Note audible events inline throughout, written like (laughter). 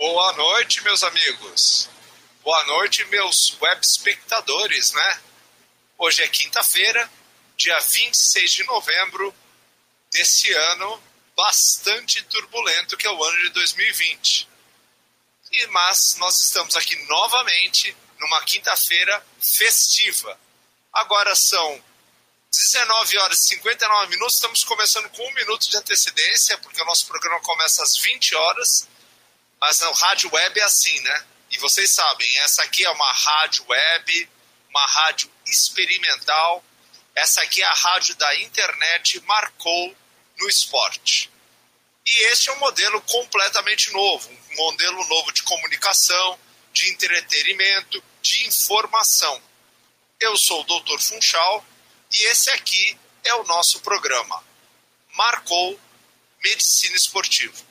Boa noite, meus amigos. Boa noite, meus web espectadores, né? Hoje é quinta-feira, dia 26 de novembro desse ano bastante turbulento que é o ano de 2020. E, mas nós estamos aqui novamente numa quinta-feira festiva. Agora são 19 horas e 59 minutos, estamos começando com um minuto de antecedência, porque o nosso programa começa às 20 horas, mas no rádio web é assim, né? E vocês sabem, essa aqui é uma rádio web, uma rádio experimental, essa aqui é a rádio da internet Marcou no esporte. E este é um modelo completamente novo, um modelo novo de comunicação, de entretenimento, de informação. Eu sou o Dr. Funchal e esse aqui é o nosso programa. Marcou Medicina Esportiva.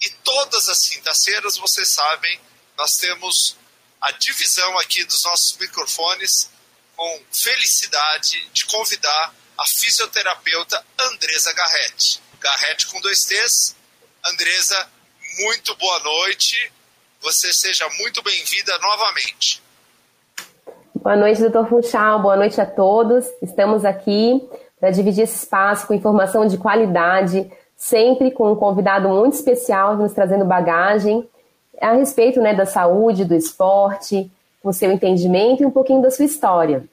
E todas as quintas-feiras, vocês sabem, nós temos a divisão aqui dos nossos microfones com felicidade de convidar a fisioterapeuta Andresa Garrett. Garrett com dois T's. Andresa, muito boa noite. Você seja muito bem-vinda novamente. Boa noite, doutor Funchal. Boa noite a todos. Estamos aqui para dividir esse espaço com informação de qualidade, sempre com um convidado muito especial nos trazendo bagagem a respeito né, da saúde, do esporte, com seu entendimento e um pouquinho da sua história.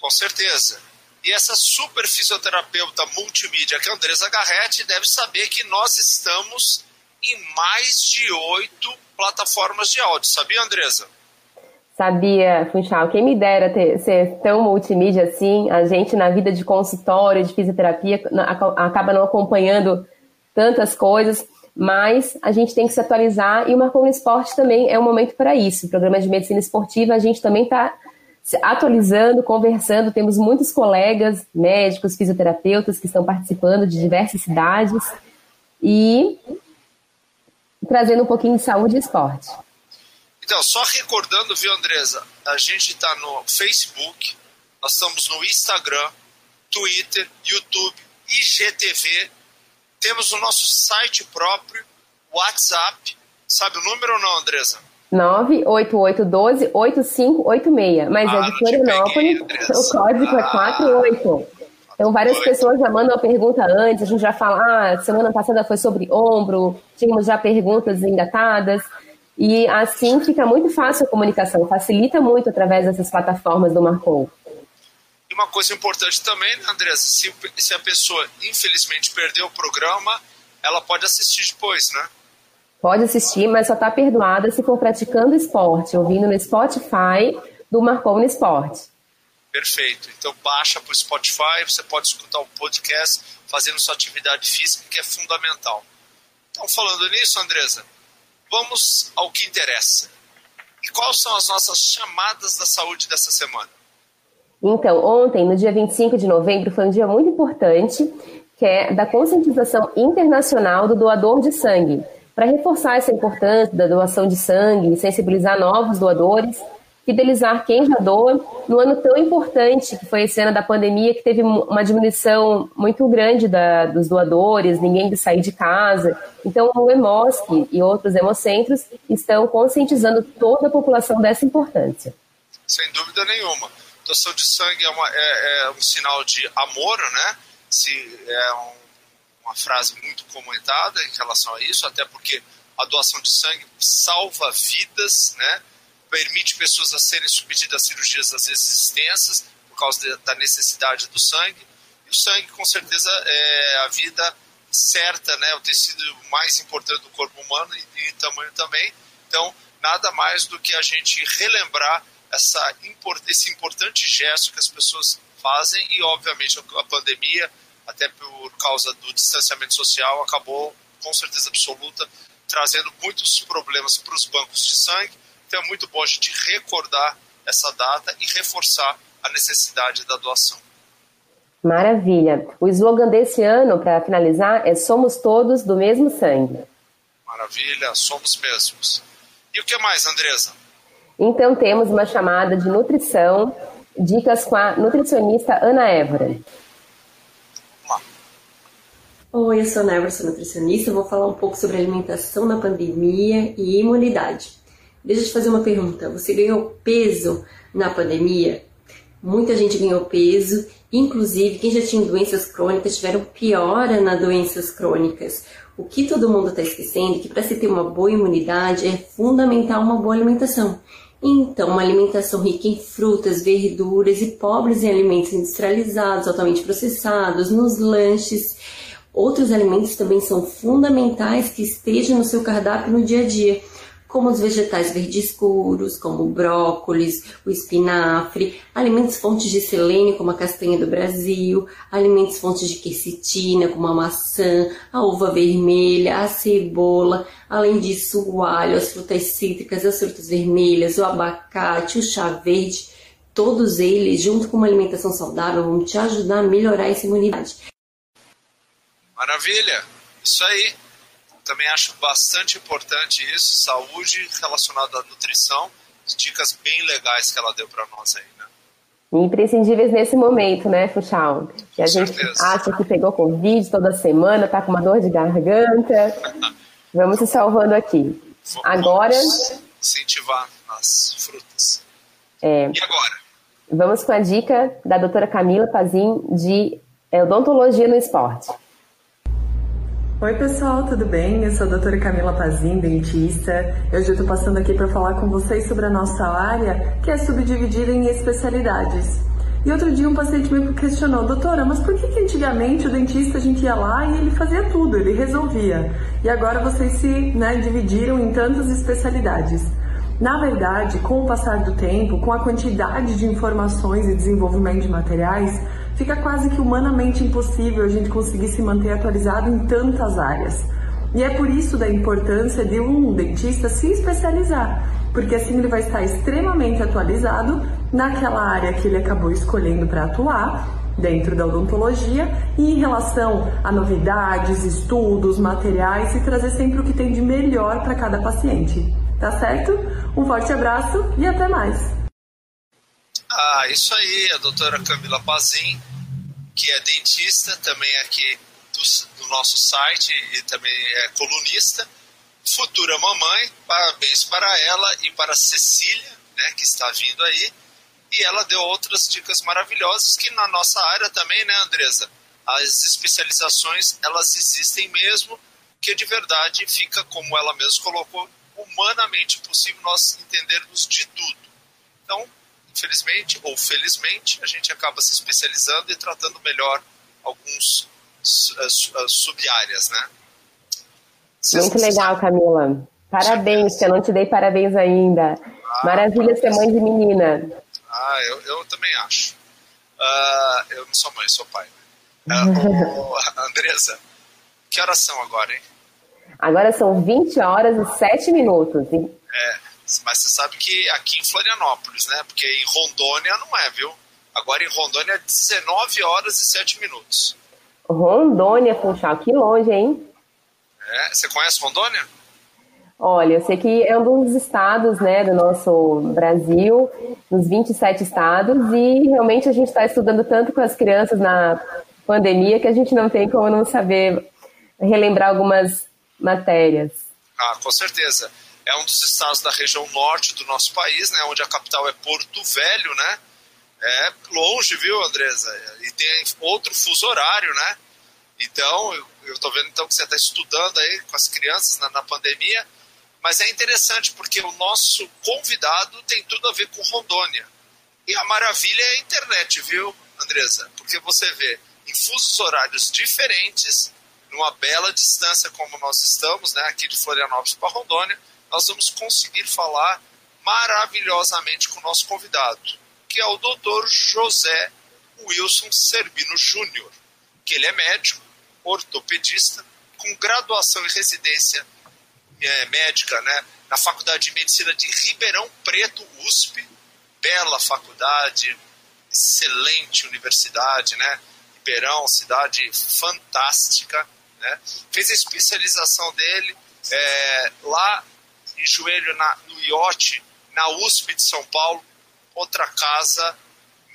Com certeza. E essa super fisioterapeuta multimídia, que é a Andresa Garretti, deve saber que nós estamos em mais de oito plataformas de áudio. Sabia, Andresa? Sabia, Funchal. Quem me dera ter, ser tão multimídia assim, a gente na vida de consultório, de fisioterapia, acaba não acompanhando tantas coisas, mas a gente tem que se atualizar e o Marcou no Esporte também é um momento para isso. O programa de medicina esportiva, a gente também está atualizando, conversando. Temos muitos colegas, médicos, fisioterapeutas que estão participando de diversas cidades e trazendo um pouquinho de saúde e esporte. Então, só recordando, viu, Andresa? A gente está no Facebook, nós estamos no Instagram, Twitter, YouTube, IGTV, temos o nosso site próprio, WhatsApp. Sabe o número ou não, Andresa? 98812-8586. Mas ah, é de Florianópolis, o código é ah, é 48. Então, várias pessoas já mandam a pergunta antes, a gente já fala, ah, semana passada foi sobre ombro, tínhamos já perguntas engatadas. E assim fica muito fácil a comunicação, facilita muito através dessas plataformas do Marcou. E uma coisa importante também, né, Andressa, se, se a pessoa infelizmente perdeu o programa, ela pode assistir depois, né? Pode assistir, mas só está perdoada se for praticando esporte, ouvindo no Spotify do Marcou no Esporte. Perfeito. Então baixa para o Spotify, você pode escutar o podcast fazendo sua atividade física, que é fundamental. Então, falando nisso, Andresa, vamos ao que interessa. E quais são as nossas chamadas da saúde dessa semana? Então, ontem, no dia 25 de novembro, foi um dia muito importante, que é da conscientização internacional do doador de sangue, para reforçar essa importância da doação de sangue, sensibilizar novos doadores, fidelizar quem já doa, no ano tão importante que foi esse ano da pandemia, que teve uma diminuição muito grande da, dos doadores, ninguém de sair de casa. Então, o EMOSC e outros hemocentros estão conscientizando toda a população dessa importância. Sem dúvida nenhuma doação de sangue é, uma, é, é um sinal de amor, né? Se é um, uma frase muito comentada em relação a isso, até porque a doação de sangue salva vidas, né? Permite pessoas a serem submetidas a cirurgias às vezes extensas por causa de, da necessidade do sangue. E o sangue, com certeza, é a vida certa, né? O tecido mais importante do corpo humano e, e tamanho também. Então, nada mais do que a gente relembrar essa, esse importante gesto que as pessoas fazem e, obviamente, a pandemia, até por causa do distanciamento social, acabou, com certeza absoluta, trazendo muitos problemas para os bancos de sangue. Então é muito bom a gente recordar essa data e reforçar a necessidade da doação. Maravilha. O slogan desse ano, para finalizar, é Somos todos do mesmo sangue. Maravilha, somos mesmos. E o que mais, Andresa? Então temos uma chamada de nutrição, dicas com a nutricionista Ana Évora. Oi, eu sou a Nebra, sou nutricionista. Vou falar um pouco sobre alimentação na pandemia e imunidade. Deixa eu te fazer uma pergunta. Você ganhou peso na pandemia? Muita gente ganhou peso, inclusive quem já tinha doenças crônicas tiveram piora nas doenças crônicas. O que todo mundo está esquecendo é que para se ter uma boa imunidade é fundamental uma boa alimentação. Então, uma alimentação rica em frutas, verduras e pobres em alimentos industrializados, altamente processados, nos lanches. Outros alimentos também são fundamentais que estejam no seu cardápio no dia a dia como os vegetais verdes escuros, como o brócolis, o espinafre, alimentos fontes de selênio, como a castanha do Brasil, alimentos fontes de quercetina, como a maçã, a uva vermelha, a cebola, além disso o alho, as frutas cítricas, as frutas vermelhas, o abacate, o chá verde, todos eles, junto com uma alimentação saudável, vão te ajudar a melhorar essa imunidade. Maravilha! Isso aí! Também acho bastante importante isso, saúde relacionada à nutrição, dicas bem legais que ela deu para nós aí, né? Imprescindíveis nesse momento, né, Fuxal? Que a gente acha que pegou Covid toda semana, tá com uma dor de garganta. (laughs) Vamos se salvando aqui. Vamos agora. Incentivar as frutas. É, e agora? Vamos com a dica da doutora Camila Pazin de odontologia no esporte. Oi pessoal, tudo bem? Eu sou a doutora Camila Pazin, dentista. Hoje eu estou passando aqui para falar com vocês sobre a nossa área, que é subdividida em especialidades. E outro dia um paciente me questionou, doutora, mas por que, que antigamente o dentista a gente ia lá e ele fazia tudo, ele resolvia? E agora vocês se né, dividiram em tantas especialidades. Na verdade, com o passar do tempo, com a quantidade de informações e desenvolvimento de materiais, fica quase que humanamente impossível a gente conseguir se manter atualizado em tantas áreas. E é por isso da importância de um dentista se especializar, porque assim ele vai estar extremamente atualizado naquela área que ele acabou escolhendo para atuar, dentro da odontologia, e em relação a novidades, estudos, materiais e trazer sempre o que tem de melhor para cada paciente. Tá certo? Um forte abraço e até mais! Ah, isso aí, a doutora Camila Pazin, que é dentista, também aqui do, do nosso site e também é colunista, futura mamãe, parabéns para ela e para Cecília, né, que está vindo aí, e ela deu outras dicas maravilhosas que na nossa área também, né, Andresa? As especializações, elas existem mesmo, que de verdade fica, como ela mesma colocou, humanamente possível nós entendermos de tudo. Então, infelizmente ou felizmente, a gente acaba se especializando e tratando melhor alguns eh, eh, sub-áreas, né? Muito legal, Camila. Parabéns, que eu não te dei parabéns ainda. Ah, Maravilha ser mãe de menina. Ah, eu, eu também acho. Uh, eu não sou mãe, sou pai. Uh, oh, (laughs) Andresa, que horas são agora, hein? Agora são 20 horas e 7 minutos. É, mas você sabe que aqui em Florianópolis, né? Porque em Rondônia não é, viu? Agora em Rondônia é 19 horas e 7 minutos. Rondônia, Funchal, que longe, hein? É, você conhece Rondônia? Olha, eu sei que é um dos estados né, do nosso Brasil, dos 27 estados, e realmente a gente está estudando tanto com as crianças na pandemia que a gente não tem como não saber relembrar algumas matérias. Ah, com certeza. É um dos estados da região norte do nosso país, né, onde a capital é Porto Velho, né? É longe, viu, Andresa? E tem outro fuso horário, né? Então, eu estou vendo então que você está estudando aí com as crianças na, na, pandemia, mas é interessante porque o nosso convidado tem tudo a ver com Rondônia. E a maravilha é a internet, viu, Andresa? Porque você vê em fusos horários diferentes, numa bela distância como nós estamos, né, aqui de Florianópolis para Rondônia, nós vamos conseguir falar maravilhosamente com o nosso convidado, que é o Dr. José Wilson Serbino Júnior, que ele é médico, ortopedista, com graduação e residência é, médica né, na Faculdade de Medicina de Ribeirão Preto, USP, bela faculdade, excelente universidade, né? Ribeirão, cidade fantástica, né? Fez a especialização dele é, lá em Joelho, na, no IOT, na USP de São Paulo, outra casa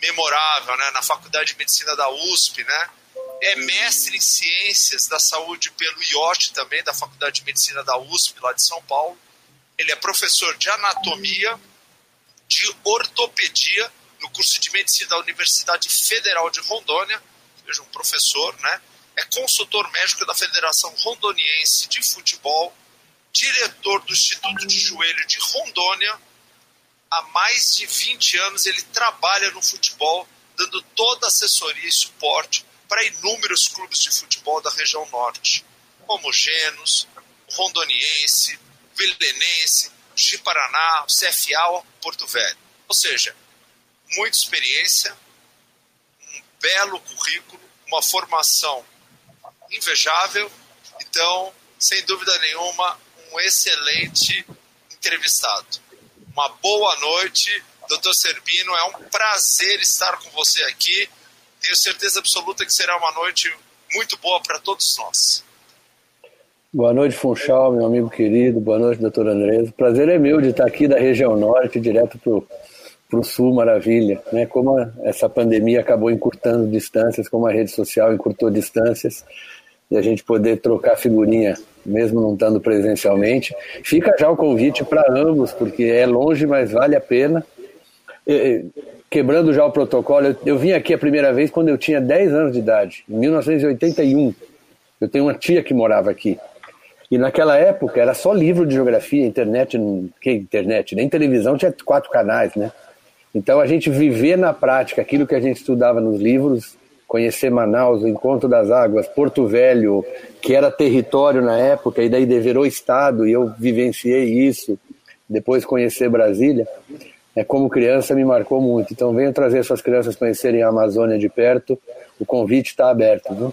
memorável, né? na Faculdade de Medicina da USP, né? é mestre em ciências da saúde pelo IOT também, da Faculdade de Medicina da USP, lá de São Paulo. Ele é professor de anatomia, de ortopedia no curso de medicina da Universidade Federal de Rondônia, seja um professor, né? É consultor médico da Federação Rondoniense de Futebol, diretor do Instituto de Joelho de Rondônia. Há mais de 20 anos ele trabalha no futebol, dando toda assessoria e suporte para inúmeros clubes de futebol da região norte, como Genos, Rondoniense, Vilenense, Paraná, CFA, Porto Velho. Ou seja, muita experiência, um belo currículo, uma formação invejável. Então, sem dúvida nenhuma, um excelente entrevistado. Uma boa noite, doutor Serbino. É um prazer estar com você aqui. Tenho certeza absoluta que será uma noite muito boa para todos nós. Boa noite, Funchal, meu amigo querido. Boa noite, doutor Andrés. Prazer é meu de estar aqui da região norte, direto para o sul, maravilha. Né? Como essa pandemia acabou encurtando distâncias, como a rede social encurtou distâncias, e a gente poder trocar figurinha, mesmo não estando presencialmente. Fica já o convite para ambos, porque é longe, mas vale a pena. Quebrando já o protocolo, eu, eu vim aqui a primeira vez quando eu tinha 10 anos de idade, em 1981. Eu tenho uma tia que morava aqui. E naquela época era só livro de geografia, internet, que internet, nem televisão tinha quatro canais, né? Então a gente viver na prática aquilo que a gente estudava nos livros, conhecer Manaus, o Encontro das Águas, Porto Velho, que era território na época e daí deverou estado e eu vivenciei isso. Depois conhecer Brasília, é como criança me marcou muito. Então venham trazer suas crianças conhecerem a Amazônia de perto. O convite está aberto, viu?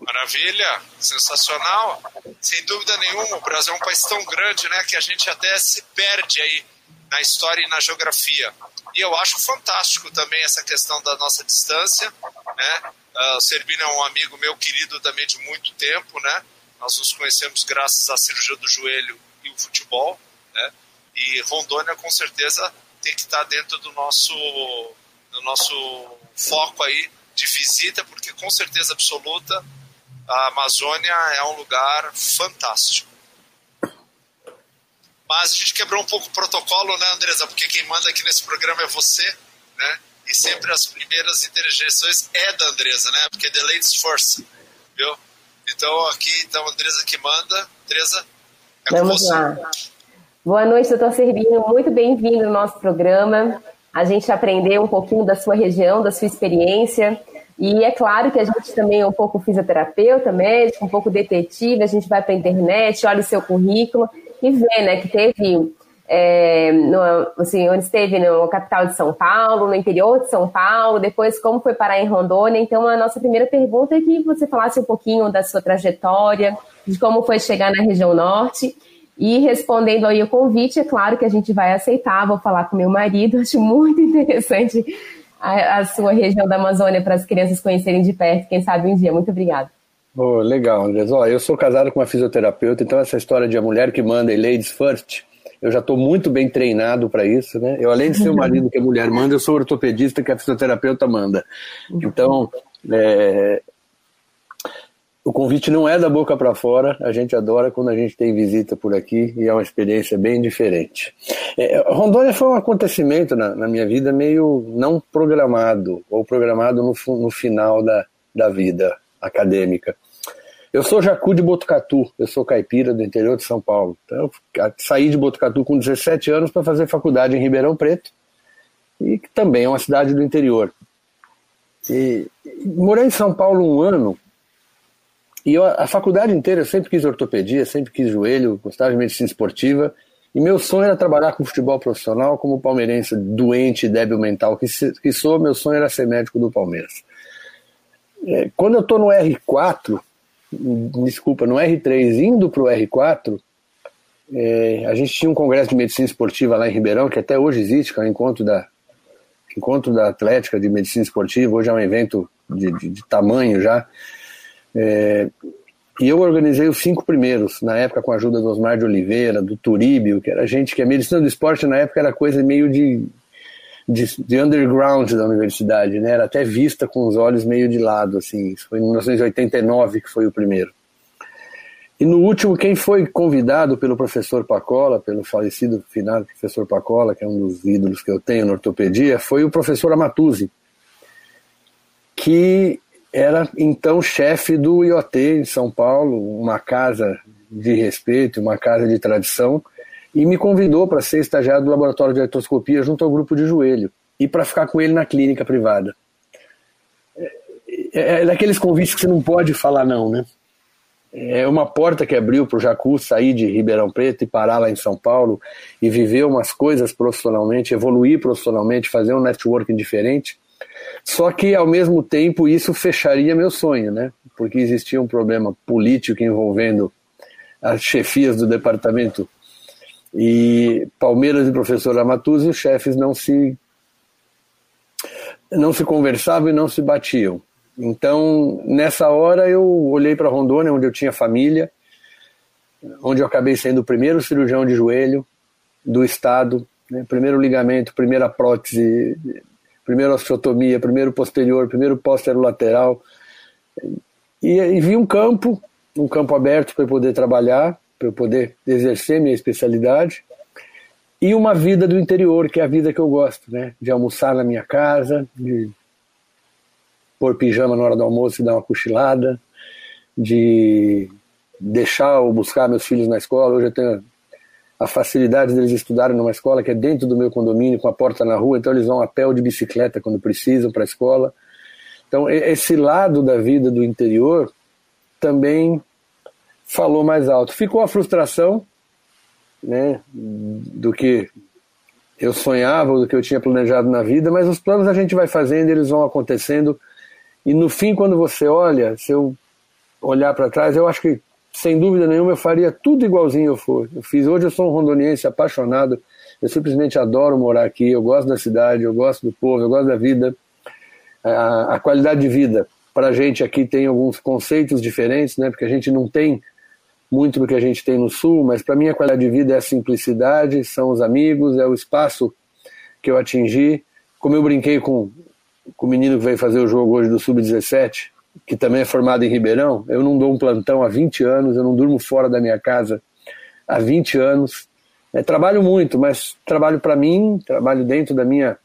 Maravilha, sensacional. Sem dúvida nenhuma, o Brasil é um país tão grande, né, que a gente até se perde aí na história e na geografia. E eu acho fantástico também essa questão da nossa distância, né? Uh, o Servino é um amigo meu querido também de muito tempo, né? Nós nos conhecemos graças à cirurgia do joelho e o futebol, né? E Rondônia com certeza tem que estar dentro do nosso do nosso foco aí de visita, porque com certeza absoluta a Amazônia é um lugar fantástico. Mas a gente quebrou um pouco o protocolo, né, Andresa? Porque quem manda aqui nesse programa é você, né? E sempre as primeiras interjeições é da Andresa, né? Porque the ladies first, viu? Então aqui, então, a Andresa que manda. Andresa, é Vamos lá. Boa noite, doutor Servino. Muito bem-vindo ao nosso programa. A gente aprendeu um pouquinho da sua região, da sua experiência. E é claro que a gente também é um pouco fisioterapeuta, médico, um pouco detetive, a gente vai para a internet, olha o seu currículo e vê, né, que teve, é, no, assim, onde esteve no capital de São Paulo, no interior de São Paulo, depois como foi parar em Rondônia. Então, a nossa primeira pergunta é que você falasse um pouquinho da sua trajetória, de como foi chegar na região norte. E respondendo aí o convite, é claro que a gente vai aceitar, vou falar com meu marido, (laughs) acho muito interessante a, a sua região da Amazônia para as crianças conhecerem de perto, quem sabe um dia. Muito obrigada. Oh, legal, Andrés. Oh, eu sou casado com uma fisioterapeuta, então essa história de a mulher que manda e ladies first, eu já estou muito bem treinado para isso, né? Eu, além de ser o (laughs) marido que a mulher manda, eu sou ortopedista que a fisioterapeuta manda. Então, é, o convite não é da boca para fora, a gente adora quando a gente tem visita por aqui e é uma experiência bem diferente. É, Rondônia foi um acontecimento na, na, minha vida meio não programado, ou programado no, no final da, da vida acadêmica. Eu sou Jacu de Botucatu, eu sou caipira do interior de São Paulo. Então, eu saí de Botucatu com 17 anos para fazer faculdade em Ribeirão Preto, e que também é uma cidade do interior. E, morei em São Paulo um ano e eu, a faculdade inteira eu sempre quis ortopedia, sempre quis joelho, gostava de medicina esportiva. E meu sonho era trabalhar com futebol profissional, como palmeirense doente e débil mental que, que sou, meu sonho era ser médico do Palmeiras. É, quando eu estou no R4, desculpa, no R3, indo para o R4, é, a gente tinha um congresso de medicina esportiva lá em Ribeirão, que até hoje existe, que é o encontro da, encontro da Atlética de Medicina Esportiva, hoje é um evento de, de, de tamanho já. É, e eu organizei os cinco primeiros, na época com a ajuda do Osmar de Oliveira, do Turíbio, que era gente que a medicina do esporte na época era coisa meio de de, de, underground da universidade, né? Era até vista com os olhos meio de lado, assim. Isso foi em 1989 que foi o primeiro. E no último, quem foi convidado pelo professor Pacola, pelo falecido finado professor Pacola, que é um dos ídolos que eu tenho na ortopedia, foi o professor Amatuzzi, que era então chefe do IoT em São Paulo, uma casa de respeito, uma casa de tradição, e me convidou para ser estagiário do laboratório de artroscopia junto ao grupo de joelho e para ficar com ele na clínica privada. É, é, é daqueles convites que você não pode falar não, né? é uma porta que abriu para o Jacu sair de Ribeirão Preto e parar lá em São Paulo e viver umas coisas profissionalmente, evoluir profissionalmente, fazer um networking diferente. Só que, ao mesmo tempo, isso fecharia meu sonho, né? Porque existia um problema político envolvendo as chefias do departamento e Palmeiras e professor Amatuzzi, os chefes não se não se conversavam e não se batiam. Então, nessa hora, eu olhei para Rondônia, onde eu tinha família, onde eu acabei sendo o primeiro cirurgião de joelho do estado, né? primeiro ligamento, primeira prótese, primeira osteotomia, primeiro posterior, primeiro posterolateral. E, e vi um campo, um campo aberto para poder trabalhar, para eu poder exercer minha especialidade e uma vida do interior, que é a vida que eu gosto, né? De almoçar na minha casa, de pôr pijama na hora do almoço e dar uma cochilada, de deixar ou buscar meus filhos na escola. Hoje eu tenho a facilidade deles estudarem numa escola que é dentro do meu condomínio, com a porta na rua, então eles vão a pé ou de bicicleta quando precisam para a escola. Então, esse lado da vida do interior também falou mais alto. Ficou a frustração né, do que eu sonhava, do que eu tinha planejado na vida, mas os planos a gente vai fazendo, eles vão acontecendo e no fim, quando você olha, se eu olhar para trás, eu acho que, sem dúvida nenhuma, eu faria tudo igualzinho eu for. Eu fiz. Hoje eu sou um rondoniense apaixonado, eu simplesmente adoro morar aqui, eu gosto da cidade, eu gosto do povo, eu gosto da vida. A, a qualidade de vida, para a gente aqui tem alguns conceitos diferentes, né? porque a gente não tem muito do que a gente tem no Sul, mas para mim a qualidade de vida é a simplicidade, são os amigos, é o espaço que eu atingi. Como eu brinquei com com o menino que veio fazer o jogo hoje do Sub-17, que também é formado em Ribeirão, eu não dou um plantão há 20 anos, eu não durmo fora da minha casa há 20 anos. É, trabalho muito, mas trabalho para mim, trabalho dentro da minha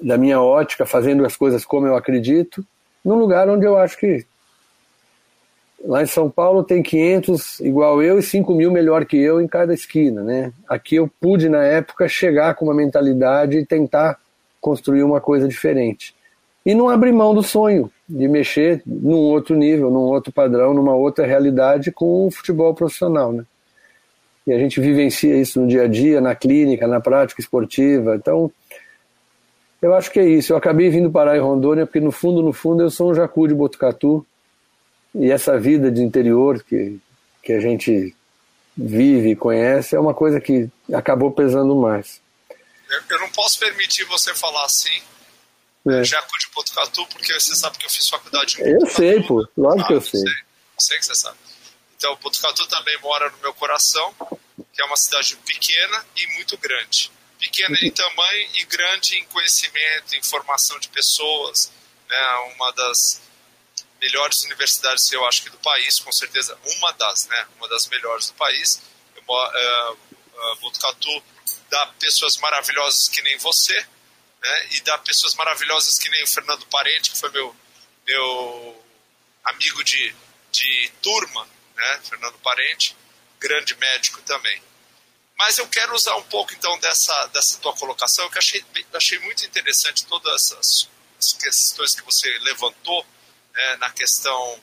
da minha ótica, fazendo as coisas como eu acredito, num lugar onde eu acho que lá em São Paulo tem 500 igual eu e 5 mil melhor que eu em cada esquina, né? Aqui eu pude na época chegar com uma mentalidade e tentar construir uma coisa diferente. E não abrir mão do sonho de mexer num outro nível, num outro padrão, numa outra realidade com o futebol profissional, né? E a gente vivencia isso no dia a dia, na clínica, na prática esportiva. Então, eu acho que é isso. Eu acabei vindo parar em Rondônia porque, no fundo, no fundo, eu sou um jacu de Botucatu. E essa vida de interior que, que a gente vive e conhece é uma coisa que acabou pesando mais. Eu, não posso permitir você falar assim, é. Jaco de Botucatu, porque você sabe que eu fiz faculdade em Botucatu. Eu sei, pô. Lógico ah, que eu sei. sei. Sei que você sabe. Então, Botucatu também mora no meu coração, que é uma cidade pequena e muito grande. Pequena em tamanho e grande em conhecimento, em formação de pessoas. Né? Uma das melhores universidades, eu acho que do país, com certeza, uma das, né? Uma das melhores do país. Eu, uh, uh, Botucatu dá pessoas maravilhosas que nem você, né? E dá pessoas maravilhosas que nem o Fernando Parente, que foi meu, meu amigo de, de turma, né? Fernando Parente, grande médico também. Mas eu quero usar um pouco então dessa, dessa tua colocação, que eu achei, achei muito interessante todas essas, as questões que você levantou né, na questão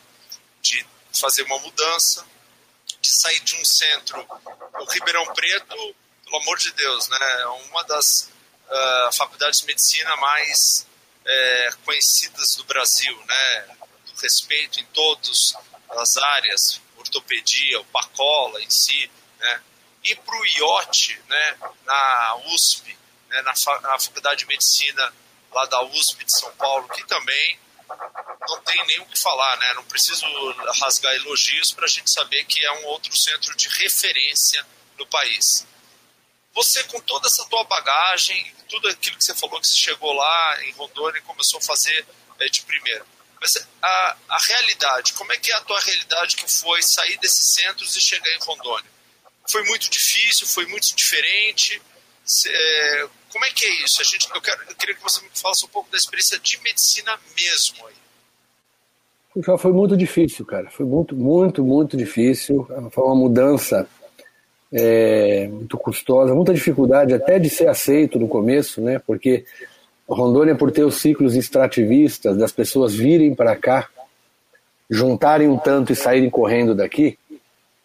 de fazer uma mudança, de sair de um centro. O Ribeirão Preto pelo amor de Deus, né? É uma das uh, faculdades de medicina mais é, conhecidas do Brasil, né? Do respeito em todas as áreas, ortopedia, o Pacola em si, né? E para o IOT, né? Na USP, né? Na, fa na Faculdade de Medicina lá da USP de São Paulo, que também não tem nem o que falar, né? Não preciso rasgar elogios para a gente saber que é um outro centro de referência no país. Você, com toda essa tua bagagem, tudo aquilo que você falou que você chegou lá em Rondônia e começou a fazer é, de primeiro, mas a, a realidade, como é que é a tua realidade que foi sair desses centros e chegar em Rondônia? Foi muito difícil, foi muito diferente? É, como é que é isso? A gente, eu, quero, eu queria que você me falasse um pouco da experiência de medicina mesmo aí. Foi muito difícil, cara. Foi muito, muito, muito difícil. Foi uma mudança é, muito custosa, muita dificuldade até de ser aceito no começo, né? Porque Rondônia, por ter os ciclos extrativistas, das pessoas virem para cá, juntarem um tanto e saírem correndo daqui,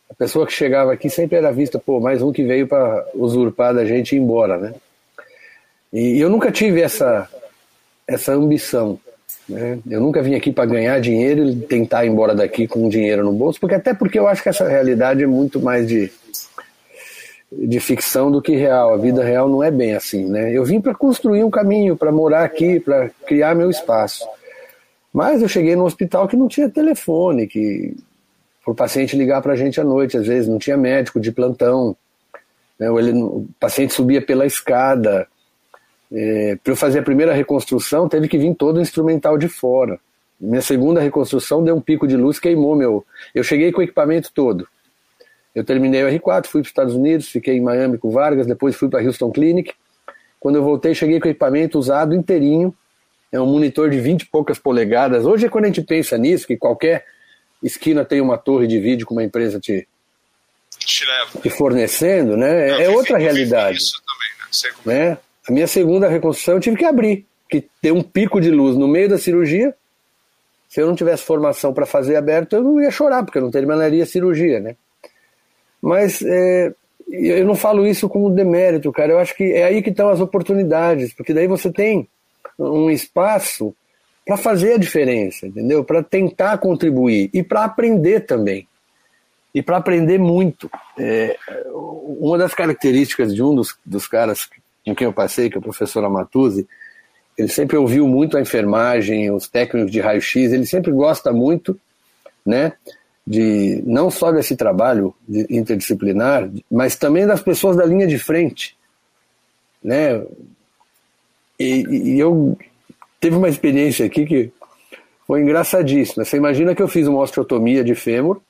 a pessoa que chegava aqui sempre era vista, pô, mais um que veio para usurpar da gente e ir embora, né? E eu nunca tive essa, essa ambição. Né? Eu nunca vim aqui para ganhar dinheiro e tentar ir embora daqui com dinheiro no bolso, porque até porque eu acho que essa realidade é muito mais de, de ficção do que real. A vida real não é bem assim, né? Eu vim para construir um caminho, para morar aqui, para criar meu espaço. Mas eu cheguei num hospital que não tinha telefone, que o paciente ligar para a gente à noite, às vezes não tinha médico de plantão. Né? Ele, o paciente subia pela escada. É, para eu fazer a primeira reconstrução, teve que vir todo o instrumental de fora. Minha segunda reconstrução deu um pico de luz, queimou meu. Eu cheguei com o equipamento todo. Eu terminei o R4, fui para os Estados Unidos, fiquei em Miami com Vargas, depois fui para a Houston Clinic. Quando eu voltei, cheguei com o equipamento usado inteirinho. É um monitor de 20 e poucas polegadas. Hoje, quando a gente pensa nisso, que qualquer esquina tem uma torre de vídeo com uma empresa te, te, te fornecendo, né? Eu é outra realidade. Também, né? né? A minha segunda reconstrução eu tive que abrir, que ter um pico de luz no meio da cirurgia. Se eu não tivesse formação para fazer aberto, eu não ia chorar, porque eu não terminaria a cirurgia, né? Mas é, eu não falo isso como demérito, cara. Eu acho que é aí que estão as oportunidades, porque daí você tem um espaço para fazer a diferença, entendeu? Para tentar contribuir e para aprender também. E para aprender muito. É, uma das características de um dos, dos caras com quem eu passei, que é o professor Amatuzzi, ele sempre ouviu muito a enfermagem, os técnicos de raio-x, ele sempre gosta muito, né? de não só desse trabalho interdisciplinar, mas também das pessoas da linha de frente, né? E, e eu teve uma experiência aqui que foi engraçadíssima. Você imagina que eu fiz uma osteotomia de fêmur,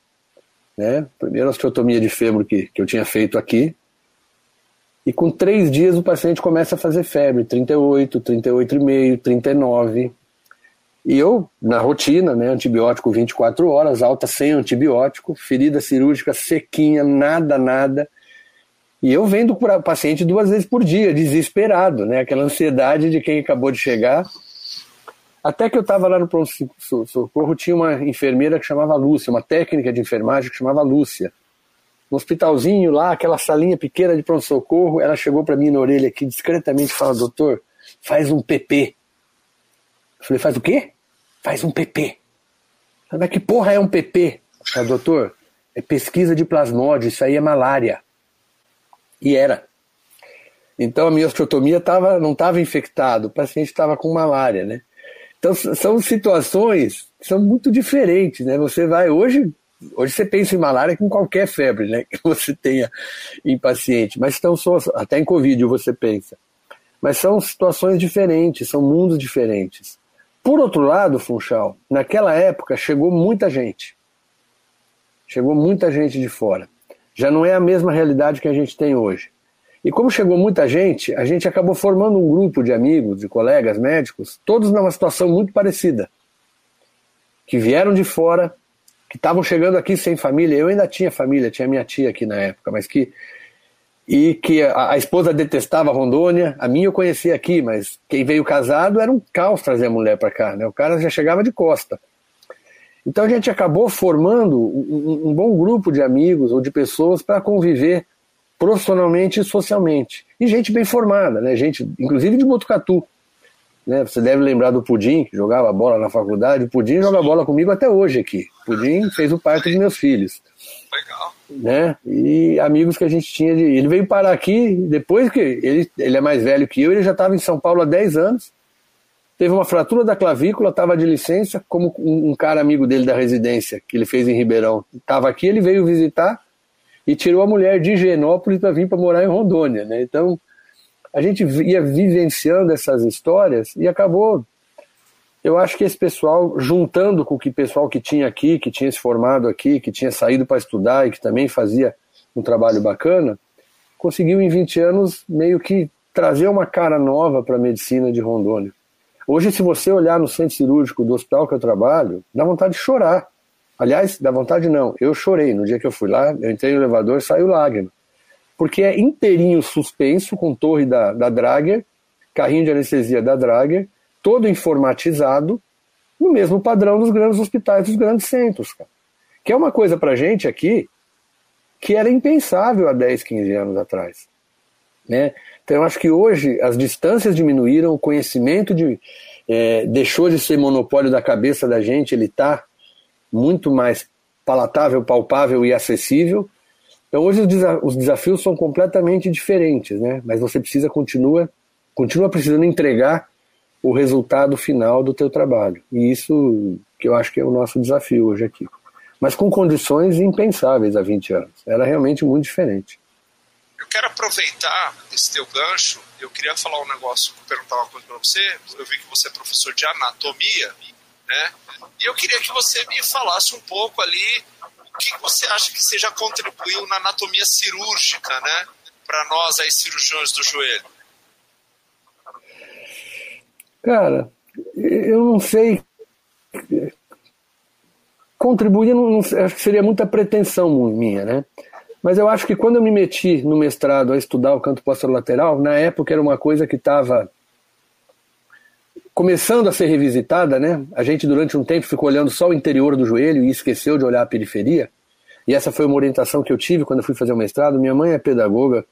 né? Primeira osteotomia de fêmur que, que eu tinha feito aqui. E com três dias o paciente começa a fazer febre, 38, 38,5, 39. E eu, na rotina, né, antibiótico 24 horas, alta sem antibiótico, ferida cirúrgica sequinha, nada, nada. E eu vendo o paciente duas vezes por dia, desesperado, né, aquela ansiedade de quem acabou de chegar. Até que eu estava lá no pronto-socorro, tinha uma enfermeira que chamava Lúcia, uma técnica de enfermagem que chamava Lúcia. No hospitalzinho lá, aquela salinha pequena de pronto-socorro, ela chegou para mim na orelha aqui discretamente e falou: Doutor, faz um PP. Eu falei: Faz o quê? faz um PP. Mas que porra é um PP? Ah, doutor, é pesquisa de plasmódio, isso aí é malária. E era. Então a minha osteotomia tava, não estava infectado, o paciente estava com malária, né? Então são situações que são muito diferentes, né? Você vai hoje, hoje você pensa em malária com qualquer febre, né? Que (laughs) você tenha em paciente, mas então até em covid você pensa. Mas são situações diferentes, são mundos diferentes. Por outro lado, Funchal, naquela época chegou muita gente. Chegou muita gente de fora. Já não é a mesma realidade que a gente tem hoje. E como chegou muita gente, a gente acabou formando um grupo de amigos, de colegas médicos, todos numa situação muito parecida. Que vieram de fora, que estavam chegando aqui sem família. Eu ainda tinha família, tinha minha tia aqui na época, mas que e que a, a, esposa detestava Rondônia. A minha eu conhecia aqui, mas quem veio casado era um caos trazer a mulher para cá, né? O cara já chegava de costa. Então a gente acabou formando um, um bom grupo de amigos ou de pessoas para conviver profissionalmente e socialmente. E gente bem formada, né? Gente, inclusive de Botucatu. Né? Você deve lembrar do Pudim, que jogava bola na faculdade. O Pudim joga bola comigo até hoje aqui. O Pudim fez o parto dos meus filhos. Legal. Né? E amigos que a gente tinha de. Ele veio parar aqui depois que ele, ele é mais velho que eu, ele já estava em São Paulo há 10 anos. Teve uma fratura da clavícula, estava de licença, como um, um cara amigo dele da residência, que ele fez em Ribeirão, estava aqui, ele veio visitar. e tirou a mulher de Higienópolis para vir para morar em Rondônia. Né? Então, a gente ia vivenciando essas histórias e acabou. Eu acho que esse pessoal, juntando com o que pessoal que tinha aqui, que tinha se formado aqui, que tinha saído para estudar e que também fazia um trabalho bacana, conseguiu em 20 anos meio que trazer uma cara nova para a medicina de Rondônia. Hoje, se você olhar no centro cirúrgico do hospital que eu trabalho, dá vontade de chorar. Aliás, dá vontade não. Eu chorei no dia que eu fui lá, eu entrei no elevador e saiu lágrima. Porque é inteirinho suspenso, com torre da, da Drager, carrinho de anestesia da Drager, todo informatizado, no mesmo padrão dos grandes hospitais, dos grandes centros. Cara. Que é uma coisa pra gente aqui que era impensável há 10, 15 anos atrás. Né? Então, eu acho que hoje as distâncias diminuíram, o conhecimento de, é, deixou de ser monopólio da cabeça da gente, ele está muito mais palatável, palpável e acessível. Então hoje os desafios são completamente diferentes, né? Mas você precisa continua continua precisando entregar o resultado final do teu trabalho. E isso que eu acho que é o nosso desafio hoje aqui. Mas com condições impensáveis há 20 anos. Era realmente muito diferente. Eu quero aproveitar esse teu gancho. Eu queria falar um negócio, perguntar uma coisa para você. Eu vi que você é professor de anatomia né? E eu queria que você me falasse um pouco ali o que você acha que você já contribuiu na anatomia cirúrgica, né? Para nós aí, cirurgiões do joelho. Cara, eu não sei. Contribuir, não, não, acho que seria muita pretensão minha, né? Mas eu acho que quando eu me meti no mestrado a estudar o canto posterolateral, na época era uma coisa que estava começando a ser revisitada, né? A gente durante um tempo ficou olhando só o interior do joelho e esqueceu de olhar a periferia. E essa foi uma orientação que eu tive quando eu fui fazer o mestrado. Minha mãe é pedagoga,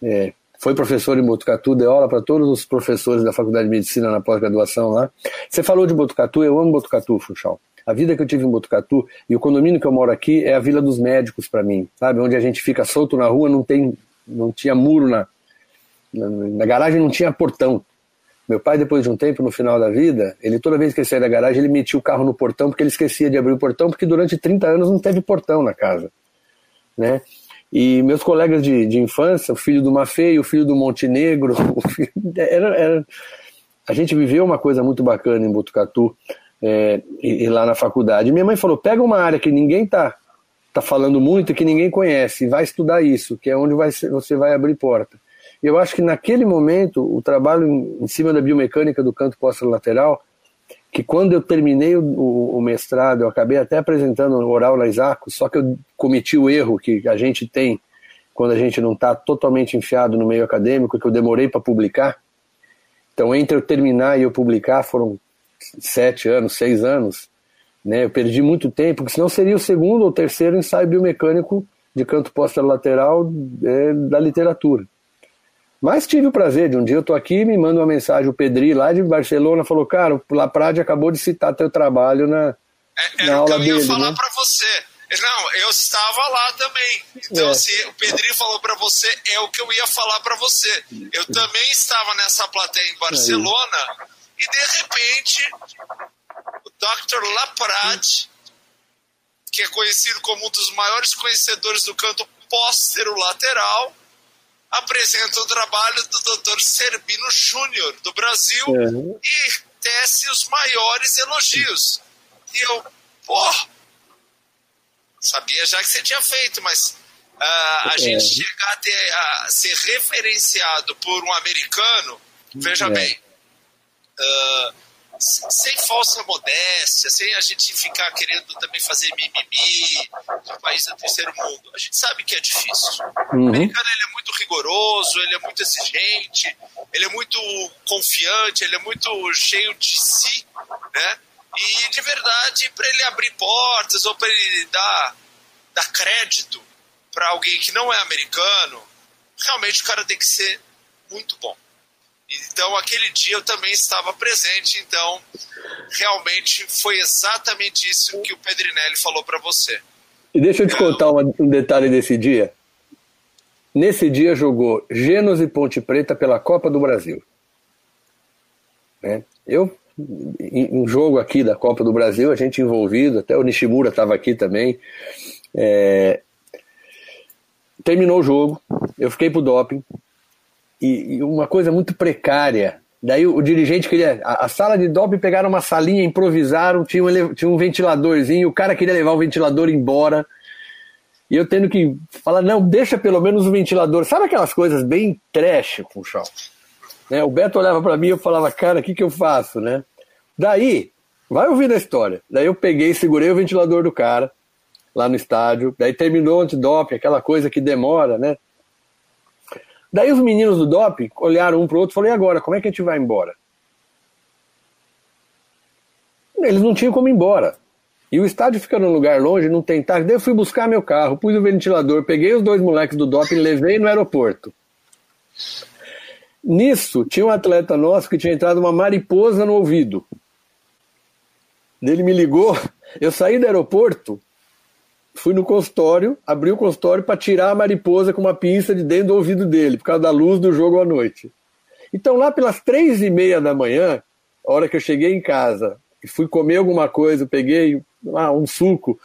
é, foi professora em Botucatu, deu aula para todos os professores da Faculdade de Medicina na pós-graduação lá. Você falou de Botucatu, eu amo Botucatu, Funchal. A vida que eu tive em Botucatu e o condomínio que eu moro aqui é a Vila dos Médicos para mim, sabe? Onde a gente fica solto na rua, não tem, não tinha muro na, na, na garagem, não tinha portão. Meu pai, depois de um tempo, no final da vida, ele toda vez que ele saía da garagem, ele metia o carro no portão porque ele esquecia de abrir o portão, porque durante 30 anos não teve portão na casa. Né? E meus colegas de, de infância, o filho do Mafei, o filho do Montenegro, filho, (laughs) era, era, a gente viveu uma coisa muito bacana em Botucatu é, e, e, lá na faculdade. minha mãe falou: pega uma área que ninguém tá, tá falando muito, que ninguém conhece, vai estudar isso, que é onde vai, você vai abrir porta. Eu acho que naquele momento, o trabalho em cima da biomecânica do canto lateral, que quando eu terminei o, o, mestrado, eu acabei até apresentando o oral na Isacos, só que eu cometi o erro que a gente tem quando a gente não está totalmente enfiado no meio acadêmico, que eu demorei para publicar. Então, entre eu terminar e eu publicar, foram sete anos, seis anos. Né? Eu perdi muito tempo, porque senão seria o segundo ou terceiro ensaio biomecânico de canto lateral é, da literatura. Mas tive o prazer de um dia eu tô aqui me manda uma mensagem o Pedri lá de Barcelona falou cara o Laprade acabou de citar teu trabalho na, é, na aula dele. Eu ia falar né? para você. Não, eu estava lá também. Então, é. se o Pedrinho falou para você, é o que eu ia falar para você. Eu também estava nessa plateia em Barcelona Aí. e de repente o Dr. Laprade, que é conhecido como um dos maiores conhecedores do canto lateral apresenta o trabalho do Dr. Serbino Júnior, do Brasil, uhum. e tece os maiores elogios. E eu, pô, sabia já que você tinha feito, mas uh, a é. gente chegar a, ter, a ser referenciado por um americano, veja é. bem, uh, sem falsa modéstia, sem a gente ficar querendo também fazer mimimi no país do terceiro mundo. A gente sabe que é difícil. Uhum. O americano ele é muito rigoroso, ele é muito exigente, ele é muito confiante, ele é muito cheio de si, né? E de verdade, para ele abrir portas ou para ele dar, dar crédito para alguém que não é americano, realmente o cara tem que ser muito bom. Então, aquele dia eu também estava presente, então realmente foi exatamente isso que o Pedrinelli falou para você. E deixa eu te contar um detalhe desse dia. Nesse dia jogou Genos e Ponte Preta pela Copa do Brasil. Né? Eu, um jogo aqui da Copa do Brasil, a gente envolvido, até o Nishimura estava aqui também. É, terminou o jogo, eu fiquei pro doping, e, e uma coisa muito precária. Daí o, o dirigente queria. A, a, sala de doping pegaram uma salinha, improvisaram, tinha um, tinha um ventiladorzinho, o cara queria levar o ventilador embora. E eu tendo que falar, não, deixa pelo menos o ventilador. Sabe aquelas coisas bem trash, Funchal? Né? O Beto olhava para mim e eu falava, cara, o que, que eu faço, né? Daí, vai ouvir a história. Daí eu peguei, segurei o ventilador do cara lá no estádio. Daí terminou o antidoping, aquela coisa que demora, né? Daí os meninos do doping olharam um pro outro e falaram, e agora, como é que a gente vai embora? Eles não tinham como ir embora. E o estádio fica num lugar longe, não tem táxi. Daí eu fui buscar meu carro, pus o ventilador, peguei os dois moleques do doping e levei no aeroporto. Nisso, tinha um atleta nosso que tinha entrado uma mariposa no ouvido. Ele me ligou, eu saí do aeroporto, fui no consultório, abri o consultório para tirar a mariposa com uma pinça de dentro do ouvido dele, por causa da luz do jogo à noite. Então, lá pelas três e meia da manhã, a hora que eu cheguei em casa e fui comer alguma coisa, peguei ah, um suco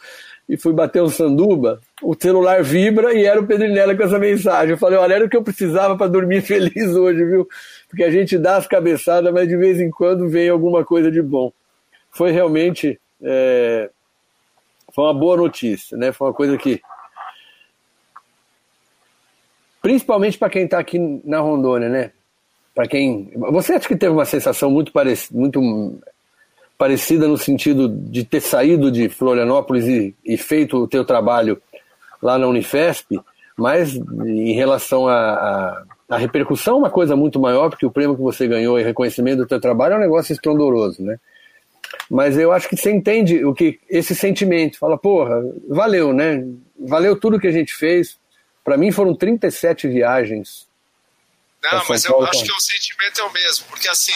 e fui bater um sanduba, o celular vibra e era o Pedrinella com essa mensagem. Eu falei, olha, era o que eu precisava para dormir (laughs) feliz hoje, viu? Porque a gente dá as cabeçadas, mas de vez em quando vem alguma coisa de bom. Foi realmente é, foi uma boa notícia, né? Foi uma coisa que principalmente para quem está aqui na Rondônia, né? Para quem você acha que teve uma sensação muito parecida, muito parecida no sentido de ter saído de Florianópolis e, e feito o teu trabalho lá na Unifesp, mas em relação à repercussão, uma coisa muito maior, porque o prêmio que você ganhou e reconhecimento do teu trabalho é um negócio estrondoroso, né? Mas eu acho que você entende o que esse sentimento. Fala, porra, valeu, né? Valeu tudo que a gente fez. Para mim foram 37 viagens. Não, mas eu acho que o sentimento é o mesmo, porque assim,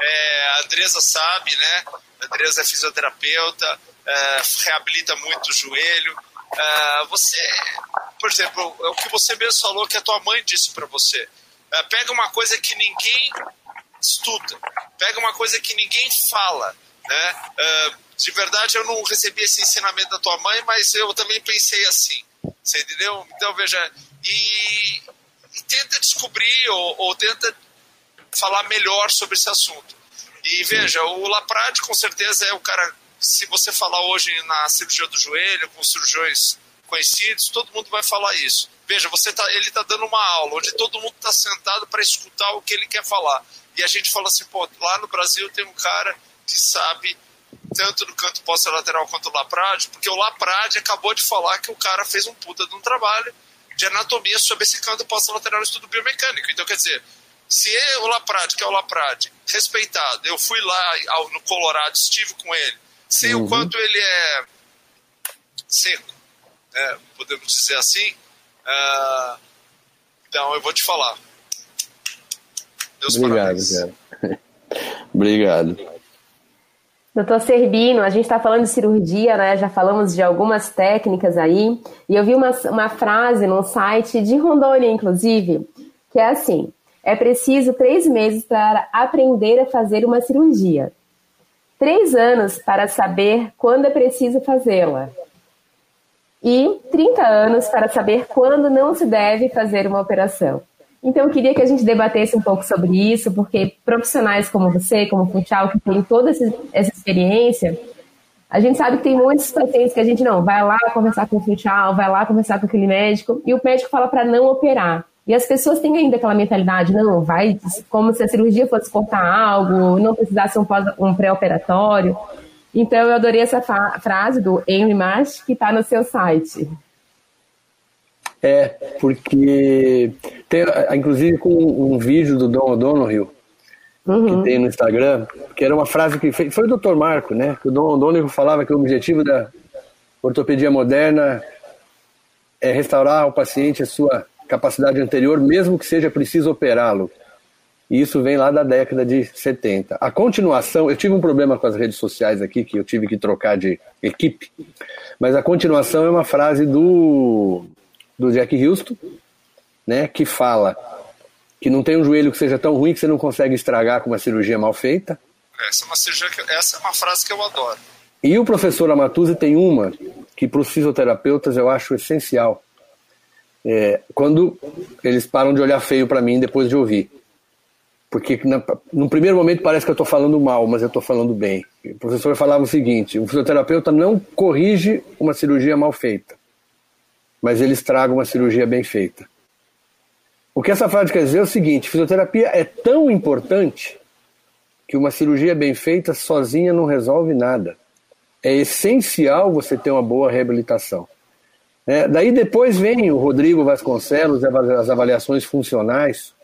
é, a Andresa sabe, né? A Andresa é fisioterapeuta, é, reabilita muito o joelho. É, você, por exemplo, é o que você mesmo falou que a tua mãe disse para você. É, pega uma coisa que ninguém estuda, pega uma coisa que ninguém fala né? Uh, de verdade, eu não recebi esse ensinamento da tua mãe, mas eu também pensei assim. Você entendeu? Então, veja, e, e tenta descobrir ou, ou, tenta falar melhor sobre esse assunto. E veja, o Laprade com certeza é o cara. Se você falar hoje na cirurgia do joelho, com cirurgiões conhecidos, todo mundo vai falar isso. Veja, você tá, ele está dando uma aula onde todo mundo está sentado para escutar o que ele quer falar. E a gente fala assim, pô, lá no Brasil tem um cara que sabe tanto no canto posta lateral quanto o Laprade, porque o Laprade acabou de falar que o cara fez um puta de um trabalho de anatomia sobre esse canto posta lateral no estudo biomecânico. Então, quer dizer, se o Laprade, que é o Laprade, respeitado, eu fui lá no Colorado, estive com ele, sei uhum. o quanto ele é seco, né, podemos dizer assim. Uh, então, eu vou te falar. Deus Obrigado, cara. (laughs) Obrigado. Doutor Serbino, a gente está falando de cirurgia, né? Já falamos de algumas técnicas aí. E eu vi uma, uma frase no site de Rondônia, inclusive, que é assim: é preciso três meses para aprender a fazer uma cirurgia, três anos para saber quando é preciso fazê-la, e 30 anos para saber quando não se deve fazer uma operação. Então, eu queria que a gente debatesse um pouco sobre isso, porque profissionais como você, como o Funchal, que tem toda essa experiência, a gente sabe que tem muitos pacientes que a gente não vai lá conversar com o Funchal, vai lá conversar com aquele médico, e o médico fala para não operar. E as pessoas têm ainda aquela mentalidade, não, vai como se a cirurgia fosse cortar algo, não precisasse um, um pré-operatório. Então, eu adorei essa frase do Henry Marsh, que está no seu site. É, porque tem, inclusive com um vídeo do Don O'Donoghue uhum. que tem no Instagram, que era uma frase que foi, foi o Dr. Marco, né? Que o Don O'Donoghue falava que o objetivo da ortopedia moderna é restaurar ao paciente a sua capacidade anterior, mesmo que seja preciso operá-lo. E isso vem lá da década de 70. A continuação, eu tive um problema com as redes sociais aqui, que eu tive que trocar de equipe, mas a continuação é uma frase do do Jack Houston, né, que fala que não tem um joelho que seja tão ruim que você não consegue estragar com uma cirurgia mal feita. Essa é uma, cirurgia que, essa é uma frase que eu adoro. E o professor Amatuzzi tem uma que para os fisioterapeutas eu acho essencial. É, quando eles param de olhar feio para mim depois de ouvir. Porque na, no primeiro momento parece que eu estou falando mal, mas eu estou falando bem. O professor falava o seguinte: o fisioterapeuta não corrige uma cirurgia mal feita, mas ele estraga uma cirurgia bem feita. O que essa frase quer dizer é o seguinte: fisioterapia é tão importante que uma cirurgia bem feita sozinha não resolve nada. É essencial você ter uma boa reabilitação. É, daí depois vem o Rodrigo Vasconcelos, as avaliações funcionais,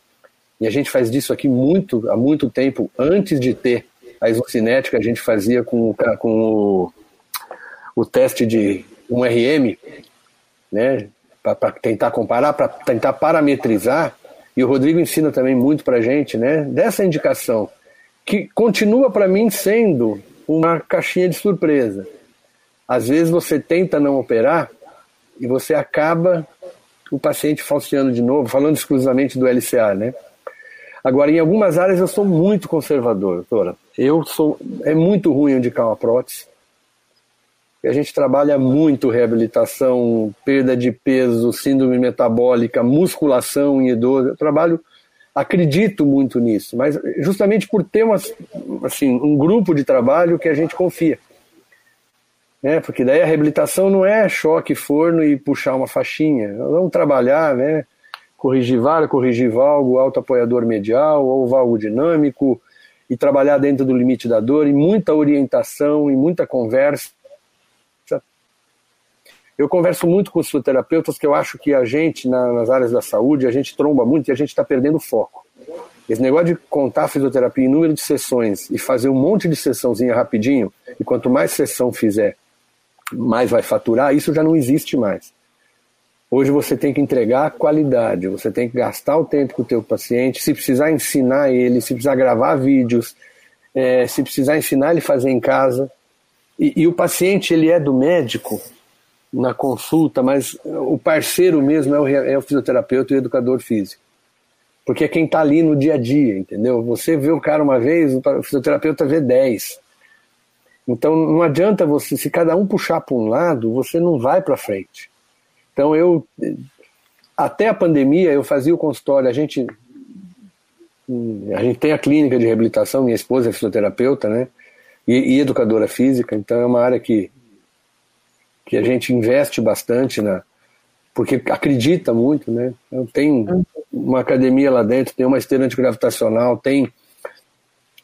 e a gente faz disso aqui muito, há muito tempo, antes de ter a isocinética, a gente fazia com, com o, o teste de um RM, né, para tentar comparar, para tentar parametrizar, e o Rodrigo ensina também muito para gente, né, dessa indicação, que continua para mim sendo uma caixinha de surpresa. Às vezes você tenta não operar e você acaba o paciente falseando de novo, falando exclusivamente do LCA, né? Agora, em algumas áreas eu sou muito conservador, doutora. Eu sou. É muito ruim indicar uma prótese. E a gente trabalha muito reabilitação, perda de peso, síndrome metabólica, musculação em idoso. Eu trabalho, acredito muito nisso, mas justamente por ter uma, assim, um grupo de trabalho que a gente confia. Né? Porque daí a reabilitação não é choque, forno e puxar uma faixinha. Vamos trabalhar, né? corrigir vara, corrigir valgo, alto apoiador medial ou valgo dinâmico e trabalhar dentro do limite da dor e muita orientação e muita conversa. Eu converso muito com os fisioterapeutas que eu acho que a gente, na, nas áreas da saúde, a gente tromba muito e a gente está perdendo foco. Esse negócio de contar fisioterapia em número de sessões e fazer um monte de sessãozinha rapidinho, e quanto mais sessão fizer, mais vai faturar, isso já não existe mais. Hoje você tem que entregar qualidade, você tem que gastar o tempo com o teu paciente, se precisar ensinar ele, se precisar gravar vídeos, é, se precisar ensinar ele a fazer em casa. E, e, o paciente ele é do médico na consulta, mas o parceiro mesmo é o, é o fisioterapeuta e o educador físico. Porque é quem está ali no dia a dia, entendeu? Você vê o cara uma vez, o fisioterapeuta vê dez. Então não adianta você, se cada um puxar para um lado, você não vai para frente. Então eu até a pandemia eu fazia o consultório, a gente a gente tem a clínica de reabilitação, minha esposa é fisioterapeuta, né? E, e educadora física, então é uma área que que a gente investe bastante na porque acredita muito, né? Então, tem uma academia lá dentro, tem uma esteira antigravitacional, tem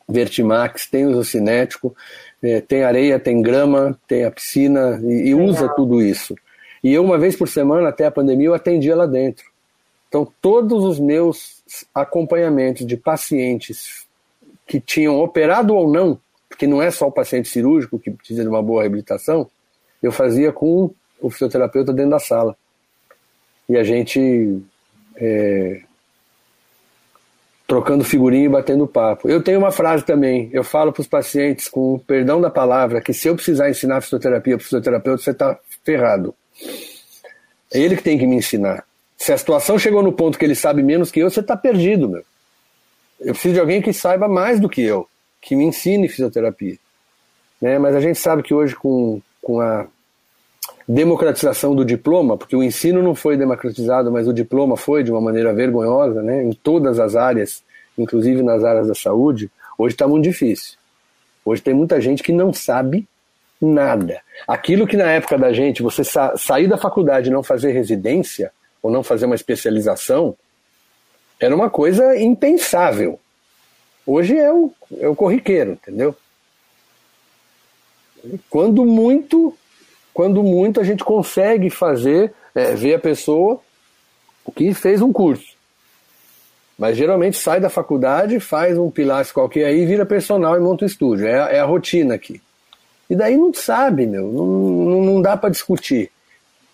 Vertimax, tem o cinético, é, tem areia, tem grama, tem a piscina e, e usa tudo isso. E eu, uma vez por semana, até a pandemia, eu atendia lá dentro. Então, todos os meus acompanhamentos de pacientes que tinham operado ou não, porque não é só o paciente cirúrgico que precisa de uma boa reabilitação, eu fazia com o fisioterapeuta dentro da sala. E a gente é, trocando figurinha e batendo papo. Eu tenho uma frase também, eu falo para os pacientes, com perdão da palavra, que se eu precisar ensinar fisioterapia para o fisioterapeuta, você está ferrado. É ele que tem que me ensinar. Se a situação chegou no ponto que ele sabe menos que eu, você está perdido, meu. Eu preciso de alguém que saiba mais do que eu, que me ensine fisioterapia. Né? Mas a gente sabe que hoje, com, com a democratização do diploma, porque o ensino não foi democratizado, mas o diploma foi de uma maneira vergonhosa, né? em todas as áreas, inclusive nas áreas da saúde, hoje está muito difícil. Hoje tem muita gente que não sabe nada. Aquilo que na época da gente, você sa sair da faculdade e não fazer residência, ou não fazer uma especialização, era uma coisa impensável. Hoje é o, é o corriqueiro, entendeu? Quando muito, quando muito a gente consegue fazer, é, ver a pessoa que fez um curso. Mas geralmente sai da faculdade, faz um pilates qualquer aí, vira personal e monta um estúdio. É, é a rotina aqui. E daí não sabe, meu, não, não, não dá para discutir.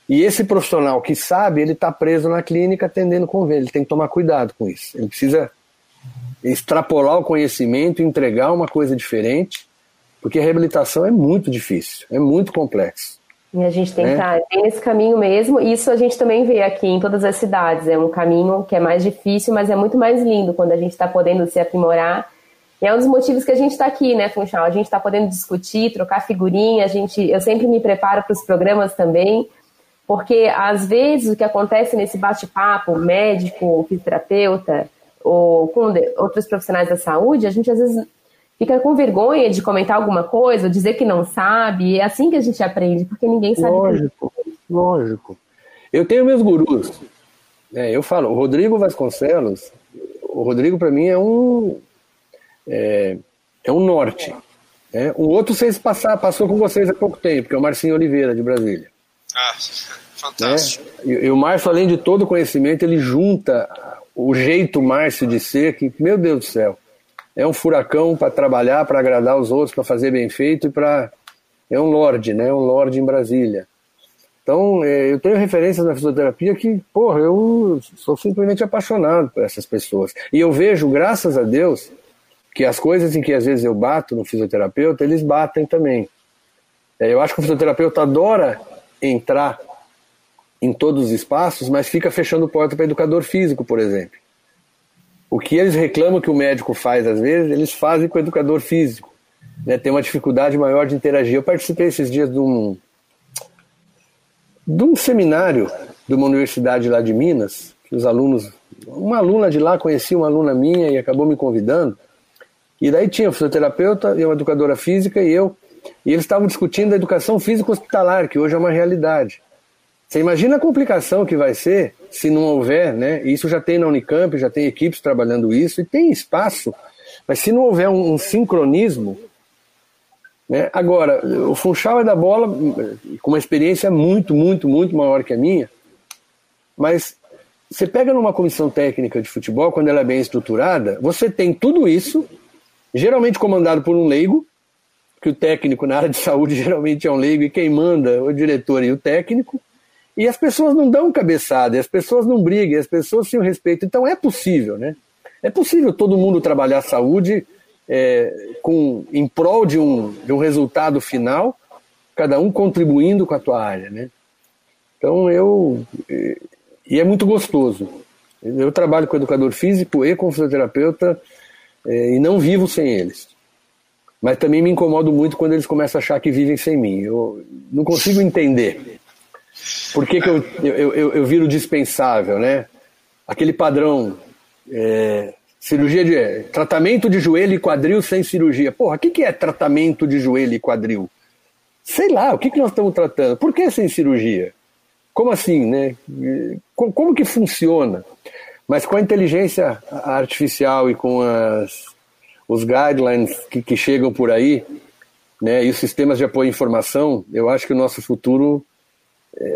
E esse profissional que sabe, ele está preso na clínica atendendo convênio. Ele tem que tomar cuidado com isso. Ele precisa extrapolar o conhecimento, entregar uma coisa diferente, porque a reabilitação é muito difícil, é muito complexo. E a gente tem que estar né? tá nesse caminho mesmo. Isso a gente também vê aqui em todas as cidades. É um caminho que é mais difícil, mas é muito mais lindo quando a gente está podendo se aprimorar e é um dos motivos que a gente está aqui, né, Funchal? A gente está podendo discutir, trocar figurinha, a gente, eu sempre me preparo para os programas também, Porque, às vezes, o que acontece nesse bate-papo, médico, fisioterapeuta, ou com outros profissionais da saúde, a gente às vezes fica com vergonha de comentar alguma coisa, dizer que não sabe, e é assim que a gente aprende, porque ninguém sabe. Lógico, lógico. Eu tenho meus gurus. É, eu falo, o Rodrigo Vasconcelos, o Rodrigo para mim é um é, é um norte. Né? Um outro vocês passar, passou com vocês há pouco tempo, que é o Marcinho Oliveira, de Brasília. Ah, fantástico. Né? E, e, o Márcio, além de todo o conhecimento, ele junta o jeito Márcio de ser, que, meu Deus do céu, é um furacão para trabalhar, para agradar os outros, para fazer bem feito e para. É um lorde, né? É um lorde em Brasília. Então, é, eu tenho referências na fisioterapia que, porra, eu sou simplesmente apaixonado por essas pessoas. E eu vejo, graças a Deus, que as coisas em que às vezes eu bato no fisioterapeuta, eles batem também. É, eu acho que o fisioterapeuta adora entrar em todos os espaços, mas fica fechando porta para educador físico, por exemplo. O que eles reclamam que o médico faz às vezes, eles fazem com o educador físico. Né? Tem uma dificuldade maior de interagir. Eu participei esses dias de um, de um seminário de uma universidade lá de Minas, que os alunos, uma aluna de lá conhecia uma aluna minha e acabou me convidando. E daí tinha um fisioterapeuta e uma educadora física e eu. E eles estavam discutindo a educação física hospitalar, que hoje é uma realidade. Você imagina a complicação que vai ser se não houver, né? Isso já tem na Unicamp, já tem equipes trabalhando isso e tem espaço. Mas se não houver um, um sincronismo, né? Agora, o Funchal é da bola com uma experiência muito, muito, muito maior que a minha, mas você pega numa comissão técnica de futebol, quando ela é bem estruturada, você tem tudo isso geralmente comandado por um leigo, que o técnico na área de saúde (laughs) geralmente é um leigo, e quem manda o diretor e o técnico, e as pessoas não dão cabeçada, as pessoas não brigam, as pessoas se respeitam. Então é possível, né? É possível todo mundo trabalhar a saúde é, com, em prol de um, de um resultado final, cada um contribuindo com a tua área, né? Então eu. E é muito gostoso. Eu trabalho com educador físico e com fisioterapeuta é, e não vivo sem eles. Mas também me incomodo muito quando eles começam a achar que vivem sem mim. Eu não consigo entender. Por que, que eu, eu, eu, eu viro dispensável, né? Aquele padrão, é, cirurgia de. Tratamento de joelho e quadril sem cirurgia. Porra, o que, que é tratamento de joelho e quadril? Sei lá, o que, que nós estamos tratando? Por que sem cirurgia? Como assim, né? Como, que funciona? Mas com a inteligência artificial e com as, os guidelines que, que chegam por aí, né, e os sistemas de apoio à informação, eu acho que o nosso futuro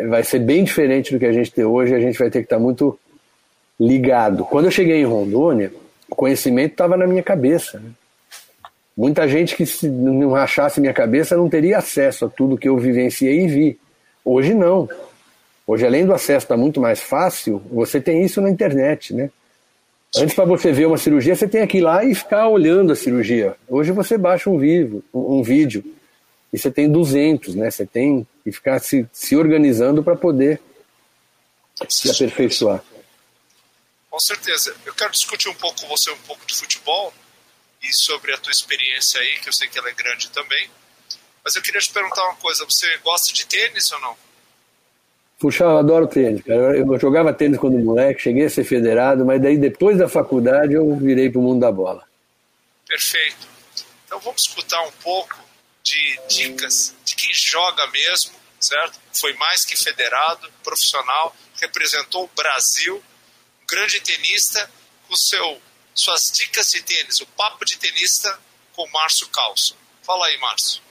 vai ser bem diferente do que a gente tem hoje. A gente vai ter que estar muito ligado. Quando eu cheguei em Rondônia, o conhecimento estava na minha cabeça. Né? Muita gente que se não achasse minha cabeça não teria acesso a tudo que eu vivenciei e vi. Hoje não. Hoje, além do acesso estar tá muito mais fácil, você tem isso na internet, né? Antes, para você ver uma cirurgia, você tem que ir lá e ficar olhando a cirurgia. Hoje você baixa um, vivo, um vídeo e você tem 200, né? Você tem que ficar se, se organizando para poder se aperfeiçoar. Com certeza. Eu quero discutir um pouco com você um pouco de futebol e sobre a tua experiência aí, que eu sei que ela é grande também. Mas eu queria te perguntar uma coisa. Você gosta de tênis ou não? Puxa, eu adoro tênis, cara. Eu jogava tênis quando moleque, cheguei a ser federado, mas daí depois da faculdade eu virei para o mundo da bola. Perfeito. Então vamos escutar um pouco de dicas de quem joga mesmo, certo? Foi mais que federado, profissional, representou o Brasil, um grande tenista, com seu, suas dicas de tênis, o papo de tenista com Márcio Calço. Fala aí, Márcio.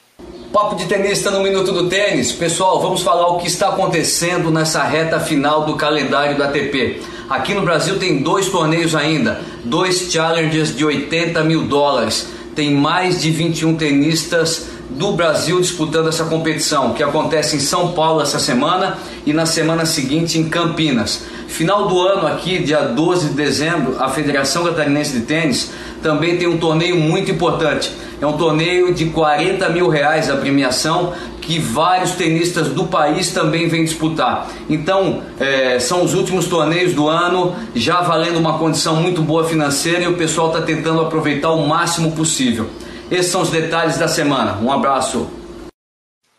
Papo de tenista no Minuto do Tênis. Pessoal, vamos falar o que está acontecendo nessa reta final do calendário da ATP. Aqui no Brasil tem dois torneios ainda, dois challengers de 80 mil dólares. Tem mais de 21 tenistas do Brasil disputando essa competição, que acontece em São Paulo essa semana e na semana seguinte em Campinas. Final do ano aqui, dia 12 de dezembro, a Federação Catarinense de Tênis também tem um torneio muito importante. É um torneio de 40 mil reais a premiação que vários tenistas do país também vêm disputar. Então, é, são os últimos torneios do ano, já valendo uma condição muito boa financeira e o pessoal está tentando aproveitar o máximo possível. Esses são os detalhes da semana. Um abraço.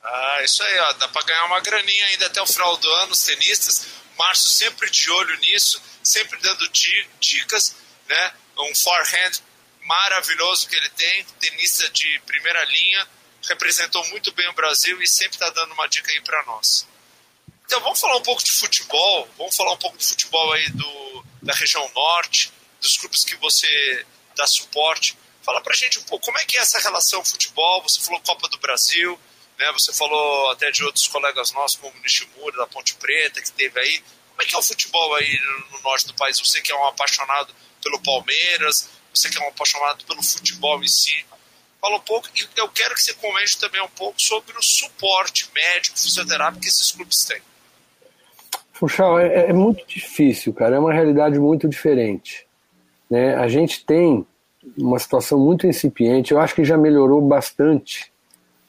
Ah, isso aí, ó, dá para ganhar uma graninha ainda até o final do ano, os tenistas. Márcio sempre de olho nisso, sempre dando dicas, né? Um forehand maravilhoso que ele tem, tenista de primeira linha, representou muito bem o Brasil e sempre está dando uma dica aí para nós. Então vamos falar um pouco de futebol, vamos falar um pouco de futebol aí do, da região norte, dos clubes que você dá suporte. Fala pra gente um pouco como é que é essa relação futebol, você falou Copa do Brasil, né? Você falou até de outros colegas nossos, como o Nishimura, da Ponte Preta, que teve aí. Como é que é o futebol aí no norte do país? Você que é um apaixonado pelo Palmeiras, você que é um apaixonado pelo futebol em si. Fala um pouco, e eu quero que você comente também um pouco sobre o suporte médico, fisioterápico que esses clubes têm. Funchal, é, é, muito difícil, cara. É uma realidade muito diferente. Né? A gente tem uma situação muito incipiente. Eu acho que já melhorou bastante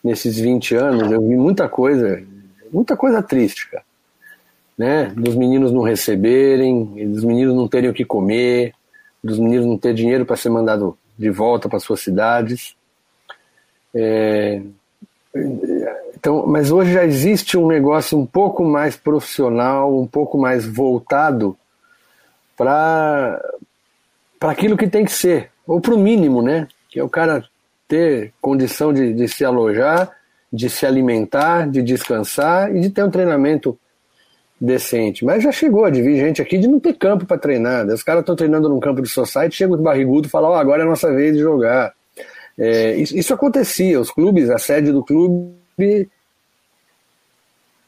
nesses 20 anos. Eu vi muita coisa, muita coisa triste, cara. Né? Dos meninos não receberem, dos meninos não terem o que comer, dos meninos não ter dinheiro para ser mandado de volta para suas cidades. É, então, mas hoje já existe um negócio um pouco mais profissional, um pouco mais voltado para para aquilo que tem que ser, ou para o mínimo, né? Que é o cara ter condição de, de se alojar, de se alimentar, de descansar e de ter um treinamento decente. Mas já chegou a gente aqui de não ter campo para treinar. Os caras estão treinando num campo de society, chega o barrigudo e fala: oh, agora é a nossa vez de jogar. É, isso, isso, acontecia. Os clubes, a sede do clube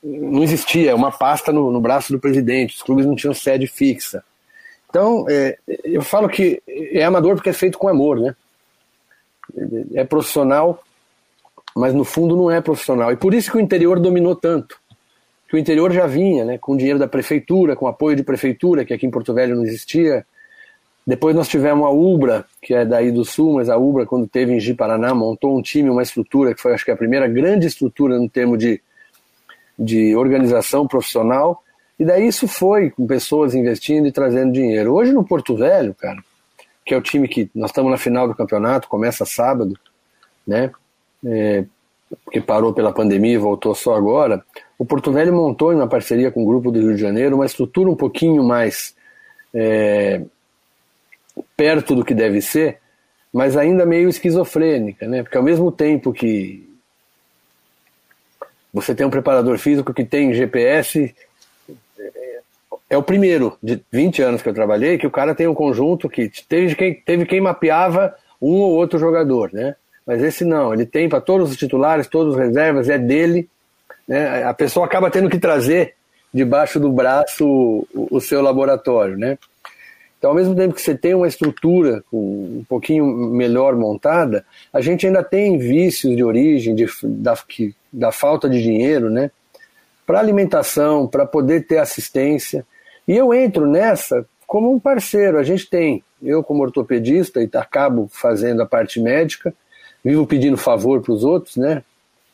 não existia, uma pasta no, no braço do presidente. Os clubes não tinham sede fixa. Então, é, eu falo que é amador porque é feito com amor, né? É profissional, mas no fundo não é profissional. E por isso que o interior dominou tanto que o interior já vinha, né, com dinheiro da prefeitura, com apoio de prefeitura, que aqui em Porto Velho não existia. Depois nós tivemos a Ubra, que é daí do sul, mas a Ubra, quando teve em Ji-Paraná, montou um time, uma estrutura, que foi acho que a primeira grande estrutura no termo de, de organização profissional. E daí isso foi, com pessoas investindo e trazendo dinheiro. Hoje no Porto Velho, cara, que é o time que nós estamos na final do campeonato, começa sábado, né? É, que parou pela pandemia e voltou só agora, o Porto Velho montou, em uma parceria com o Grupo do Rio de Janeiro, uma estrutura um pouquinho mais é, perto do que deve ser, mas ainda meio esquizofrênica, né? Porque ao mesmo tempo que você tem um preparador físico que tem GPS, é o primeiro de 20 anos que eu trabalhei que o cara tem um conjunto que teve quem, teve quem mapeava um ou outro jogador, né? Mas esse não, ele tem para todos os titulares, todos os reservas, é dele. Né? A pessoa acaba tendo que trazer debaixo do braço o, o seu laboratório, né? Então, ao mesmo tempo que você tem uma estrutura um pouquinho melhor montada, a gente ainda tem vícios de origem, de, da, que, da falta de dinheiro, né? Para alimentação, para poder ter assistência. E eu entro nessa como um parceiro. A gente tem, eu como ortopedista, e acabo fazendo a parte médica, vivo pedindo favor para os outros, né?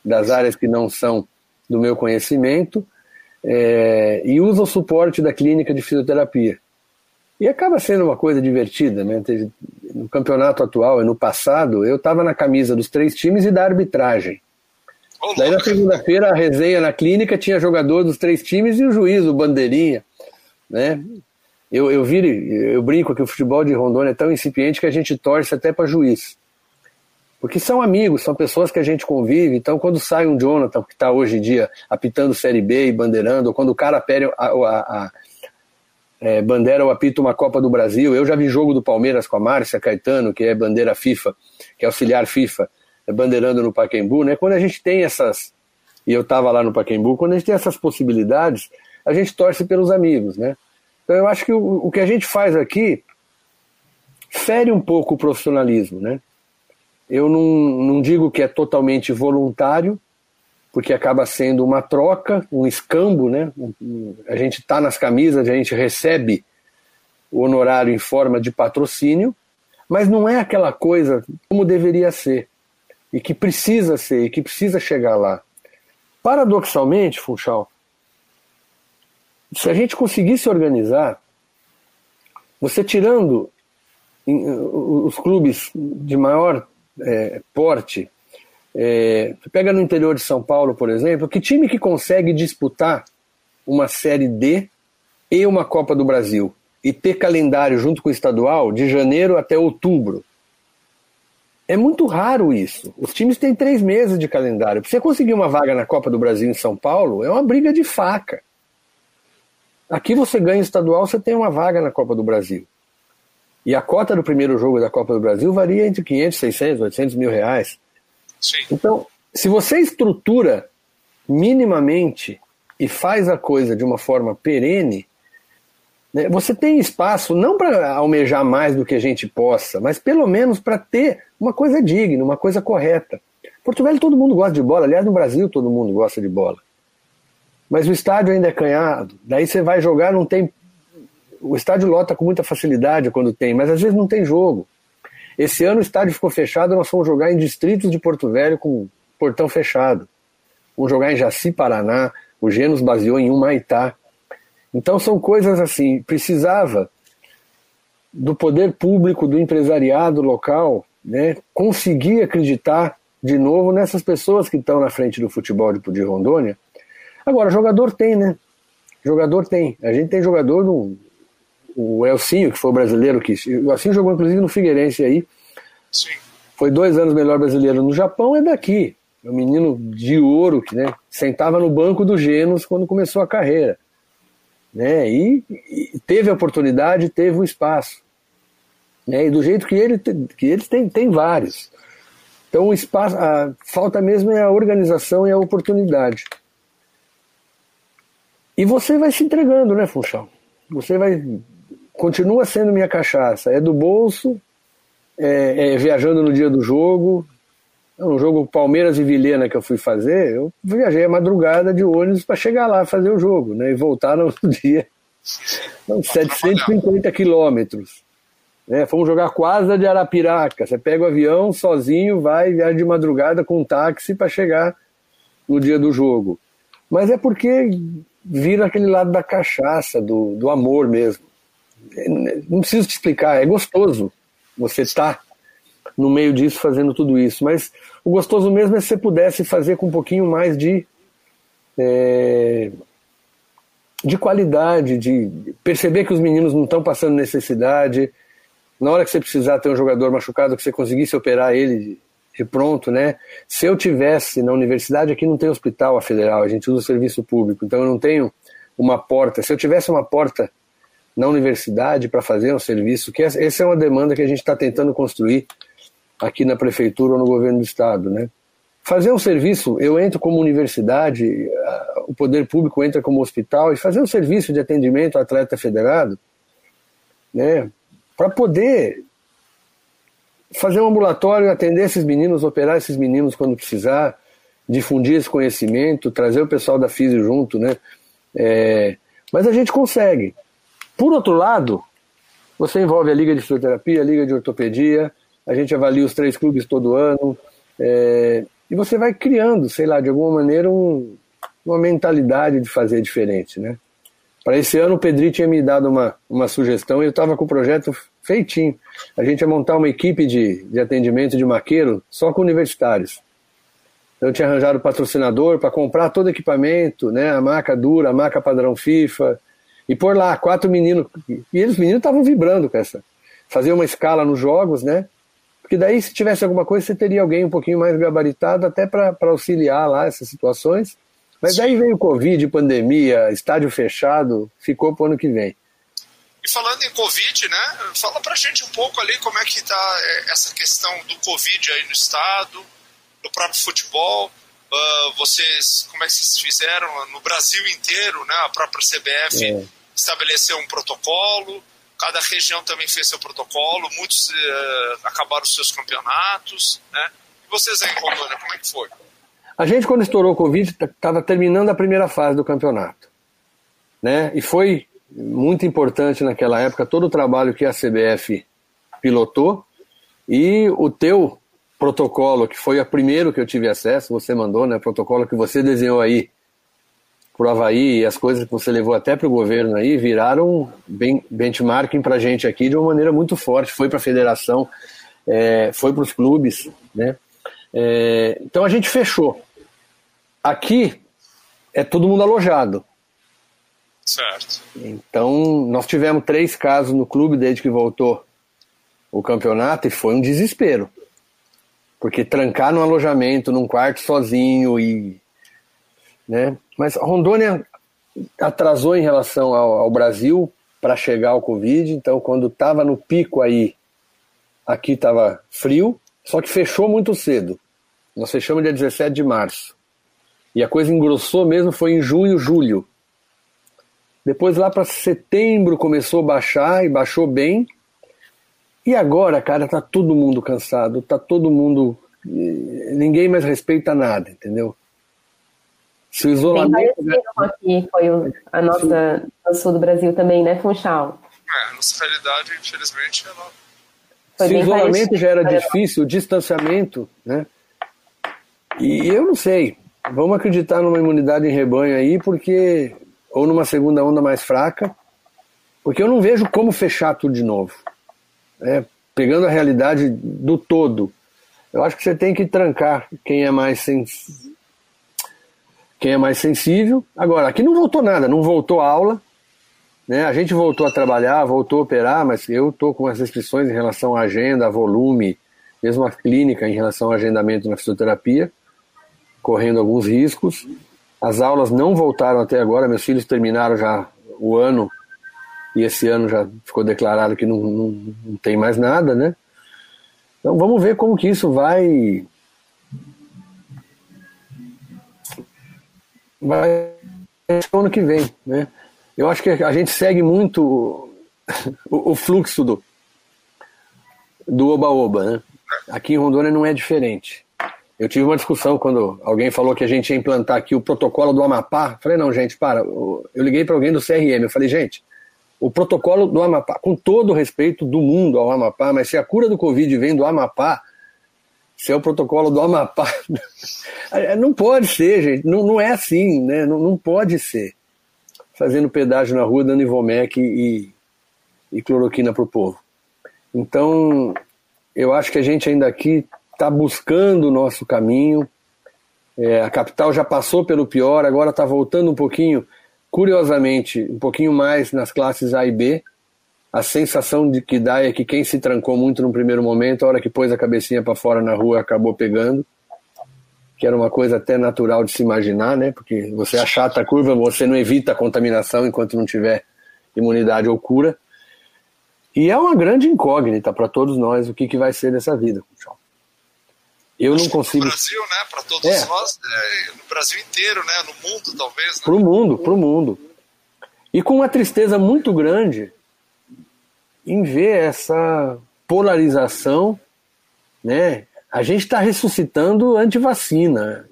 Das áreas que não são do meu conhecimento, é, e uso o suporte da clínica de fisioterapia. E acaba sendo uma coisa divertida, né? No campeonato atual e no passado, eu estava na camisa dos três times e da arbitragem. Daí na segunda-feira a resenha na clínica tinha jogador dos três times e o juiz, o bandeirinha, né? Eu, eu, eu brinco que o futebol de Rondônia é tão incipiente que a gente torce até para juiz. Porque são amigos, são pessoas que a gente convive. Então, quando sai um Jonathan, que está hoje em dia apitando Série B e bandeirando, ou quando o cara pede a, a, a é, bandeira ou apita uma Copa do Brasil, eu já vi jogo do Palmeiras com a Márcia Caetano, que é bandeira FIFA, que é auxiliar FIFA, é bandeirando no Paquembu, né? Quando a gente tem essas, e eu estava lá no quando a gente tem essas possibilidades, a gente torce pelos amigos, né? Então eu acho que o, o que a gente faz aqui fere um pouco o profissionalismo, né? Eu não, não digo que é totalmente voluntário, porque acaba sendo uma troca, um escambo, né? A gente está nas camisas, a gente recebe o honorário em forma de patrocínio, mas não é aquela coisa como deveria ser, e que precisa ser, e que precisa chegar lá. Paradoxalmente, Funchal, se a gente conseguisse organizar, você tirando os clubes de maior é, porte, É, pega no interior de São Paulo, por exemplo, que time que consegue disputar uma Série D e uma Copa do Brasil e ter calendário junto com o estadual de janeiro até outubro? É muito raro isso. Os times têm três meses de calendário. Para você conseguir uma vaga na Copa do Brasil em São Paulo, é uma briga de faca. Aqui você ganha estadual, você tem uma vaga na Copa do Brasil. E a cota do primeiro jogo da Copa do Brasil varia entre 500, 600, 800 mil reais. Sim. Então, se você estrutura minimamente e faz a coisa de uma forma perene, né, você tem espaço não para almejar mais do que a gente possa, mas pelo menos para ter uma coisa digna, uma coisa correta. Porto Velho todo mundo gosta de bola, aliás, no Brasil todo mundo gosta de bola. Mas o estádio ainda é canhado, daí você vai jogar, não tem o estádio lota com muita facilidade quando tem, mas às vezes não tem jogo. Esse ano o estádio ficou fechado, nós fomos jogar em distritos de Porto Velho com portão fechado. Vamos jogar em Jaci, Paraná, o Genos baseou em Humaitá. Então são coisas assim, precisava do poder público, do empresariado local, né, conseguir acreditar de novo nessas pessoas que estão na frente do futebol de, de Rondônia. Agora, jogador tem, né? Jogador tem. A gente tem jogador no, o Elcinho, que foi o brasileiro que. O Elcinho jogou inclusive no Figueirense aí. Sim. Foi dois anos melhor brasileiro no Japão, é daqui. É um menino de ouro que né, sentava no banco do Genos quando começou a carreira. Né, e, e teve a oportunidade, teve o espaço. Né, e do jeito que, ele, que eles têm, tem vários. Então o espaço, a falta mesmo é a organização e a oportunidade. E você vai se entregando, né, Funchal? Você vai continua sendo minha cachaça. É do bolso, é, é viajando no dia do jogo. No jogo Palmeiras e Vilhena que eu fui fazer, eu viajei a madrugada de ônibus para chegar lá fazer o jogo, né? E voltar no (laughs) dia. Não, 750 quilômetros. Né? Fomos jogar quase de Arapiraca. Você pega o avião sozinho, vai, viaja de madrugada com um táxi para chegar no dia do jogo. Mas é porque vira aquele lado da cachaça, do, do amor mesmo. Não preciso te explicar, é gostoso você estar no meio disso fazendo tudo isso, mas o gostoso mesmo é se você pudesse fazer com um pouquinho mais de é, de qualidade, de perceber que os meninos não estão passando necessidade, na hora que você precisar ter um jogador machucado, que você conseguisse operar ele de pronto, né? Se eu tivesse na universidade, aqui não tem hospital a federal, a gente usa o serviço público, então eu não tenho uma porta. Se eu tivesse uma porta na universidade para fazer um serviço, que essa é uma demanda que a gente está tentando construir aqui na prefeitura ou no governo do estado, né? Fazer um serviço, eu entro como universidade, o poder público entra como hospital e fazer um serviço de atendimento ao atleta federado, né? Para poder fazer um ambulatório, atender esses meninos, operar esses meninos quando precisar, difundir esse conhecimento, trazer o pessoal da FISI junto, né? É, mas a gente consegue. Por outro lado, você envolve a Liga de Fisioterapia, a Liga de Ortopedia, a gente avalia os três clubes todo ano, é, e você vai criando, sei lá, de alguma maneira, um, uma mentalidade de fazer diferente, né? Para esse ano, o Pedri tinha me dado uma, uma sugestão e eu estava com o projeto feitinho. A gente ia montar uma equipe de, de atendimento de maqueiro só com universitários. Eu tinha arranjado patrocinador para comprar todo o equipamento, né? A maca dura, a maca padrão FIFA, e por lá, quatro meninos. E eles, meninos, estavam vibrando com essa. Fazer uma escala nos jogos, né? Porque daí, se tivesse alguma coisa, você teria alguém um pouquinho mais gabaritado até para auxiliar lá essas situações. Mas daí veio Covid, pandemia, estádio fechado, ficou para o ano que vem. E falando em Covid, né? Fala pra gente um pouco ali como é que tá é, essa questão do Covid aí no estado, no próprio futebol. Uh, vocês, como é que vocês fizeram no Brasil inteiro, né? A própria CBF é estabeleceu um protocolo, cada região também fez seu protocolo, muitos uh, acabaram os seus campeonatos, né? E vocês aí em Rondônia, como é que foi? A gente, quando estourou o Covid, estava terminando a primeira fase do campeonato. Né? E foi muito importante naquela época todo o trabalho que a CBF pilotou e o teu protocolo, que foi o primeiro que eu tive acesso, você mandou, né? Protocolo que você desenhou aí pro Havaí e as coisas que você levou até para o governo aí viraram ben, benchmarking para a gente aqui de uma maneira muito forte. Foi para a federação, é, foi para os clubes, né? É, então a gente fechou. Aqui é todo mundo alojado. Certo. Então nós tivemos três casos no clube desde que voltou o campeonato e foi um desespero. Porque trancar no alojamento, num quarto sozinho e. Né? Mas Rondônia atrasou em relação ao, ao Brasil para chegar ao Covid, então quando estava no pico aí, aqui estava frio, só que fechou muito cedo. Nós fechamos dia 17 de março. E a coisa engrossou mesmo foi em junho, julho. Depois lá para setembro começou a baixar e baixou bem. E agora, cara, tá todo mundo cansado, tá todo mundo. Ninguém mais respeita nada, entendeu? Se o isolamento. aqui foi a nossa, o sul do Brasil também, né, Funchal? É, a nossa realidade, infelizmente, ela. Se o isolamento parecido. já era difícil, o distanciamento, né? E eu não sei. Vamos acreditar numa imunidade em rebanho aí, porque. Ou numa segunda onda mais fraca, porque eu não vejo como fechar tudo de novo. É, pegando a realidade do todo. Eu acho que você tem que trancar quem é mais quem é mais sensível. Agora, aqui não voltou nada, não voltou a aula, né? A gente voltou a trabalhar, voltou a operar, mas eu estou com as restrições em relação à agenda, a volume, mesmo a clínica em relação ao agendamento na fisioterapia, correndo alguns riscos. As aulas não voltaram até agora, meus filhos terminaram já o ano e esse ano já ficou declarado que não, não, não tem mais nada, né? Então vamos ver como que isso vai vai ano que vem, né? Eu acho que a gente segue muito (laughs) o, o fluxo do do oba-oba, né? Aqui em Rondônia não é diferente. Eu tive uma discussão quando alguém falou que a gente ia implantar aqui o protocolo do Amapá. Falei, não, gente, para. Eu liguei para alguém do CRM. Eu falei, gente, o protocolo do Amapá, com todo o respeito do mundo ao Amapá, mas se a cura do Covid vem do Amapá, se é o protocolo do Amapá. (laughs) não pode ser, gente. Não, não é assim, né? Não, não pode ser. Fazendo pedágio na rua, dando Ivomec e, e cloroquina para o povo. Então, eu acho que a gente ainda aqui está buscando o nosso caminho. É, a capital já passou pelo pior, agora está voltando um pouquinho, curiosamente, um pouquinho mais nas classes A e B a sensação de que dá é que quem se trancou muito no primeiro momento, a hora que pôs a cabecinha para fora na rua, acabou pegando, que era uma coisa até natural de se imaginar, né? Porque você achata a curva, você não evita a contaminação enquanto não tiver imunidade ou cura. E é uma grande incógnita para todos nós o que, que vai ser dessa vida, Eu não consigo. No Brasil, né? Para todos é. nós, é, no Brasil inteiro, né? No mundo, talvez. Né? Para o mundo, para o mundo. E com uma tristeza muito grande em ver essa polarização, né? A gente está ressuscitando antivacina.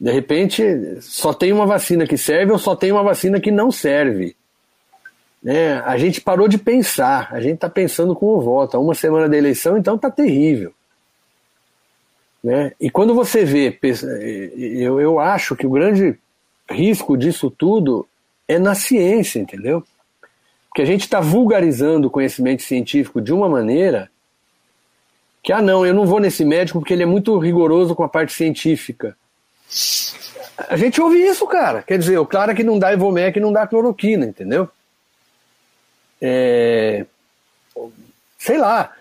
De repente, só tem uma vacina que serve ou só tem uma vacina que não serve. Né? A gente parou de pensar, a gente está pensando com o voto. Uma semana da eleição, então está terrível. Né? E quando você vê, eu, eu acho que o grande risco disso tudo é na ciência, entendeu? Porque a gente está vulgarizando o conhecimento científico de uma maneira que, ah, não, eu não vou nesse médico porque ele é muito rigoroso com a parte científica. A gente ouve isso, cara. Quer dizer, o cara que não dá Ivomec não dá cloroquina, entendeu? É... Sei lá.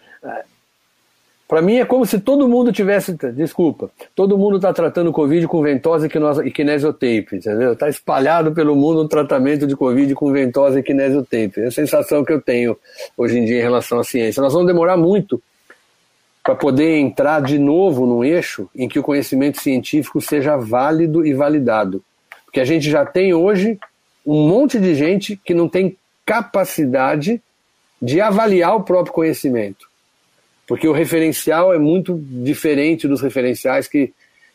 Para mim é como se todo mundo tivesse, desculpa, todo mundo está tratando Covid com ventosa e kinesiotape, entendeu? Está espalhado pelo mundo o tratamento de Covid com ventosa e kinesiotape. É a sensação que eu tenho hoje em dia em relação à ciência. Nós vamos demorar muito para poder entrar de novo num eixo em que o conhecimento científico seja válido e validado. Porque a gente já tem hoje um monte de gente que não tem capacidade de avaliar o próprio conhecimento porque o referencial é muito diferente dos referenciais que,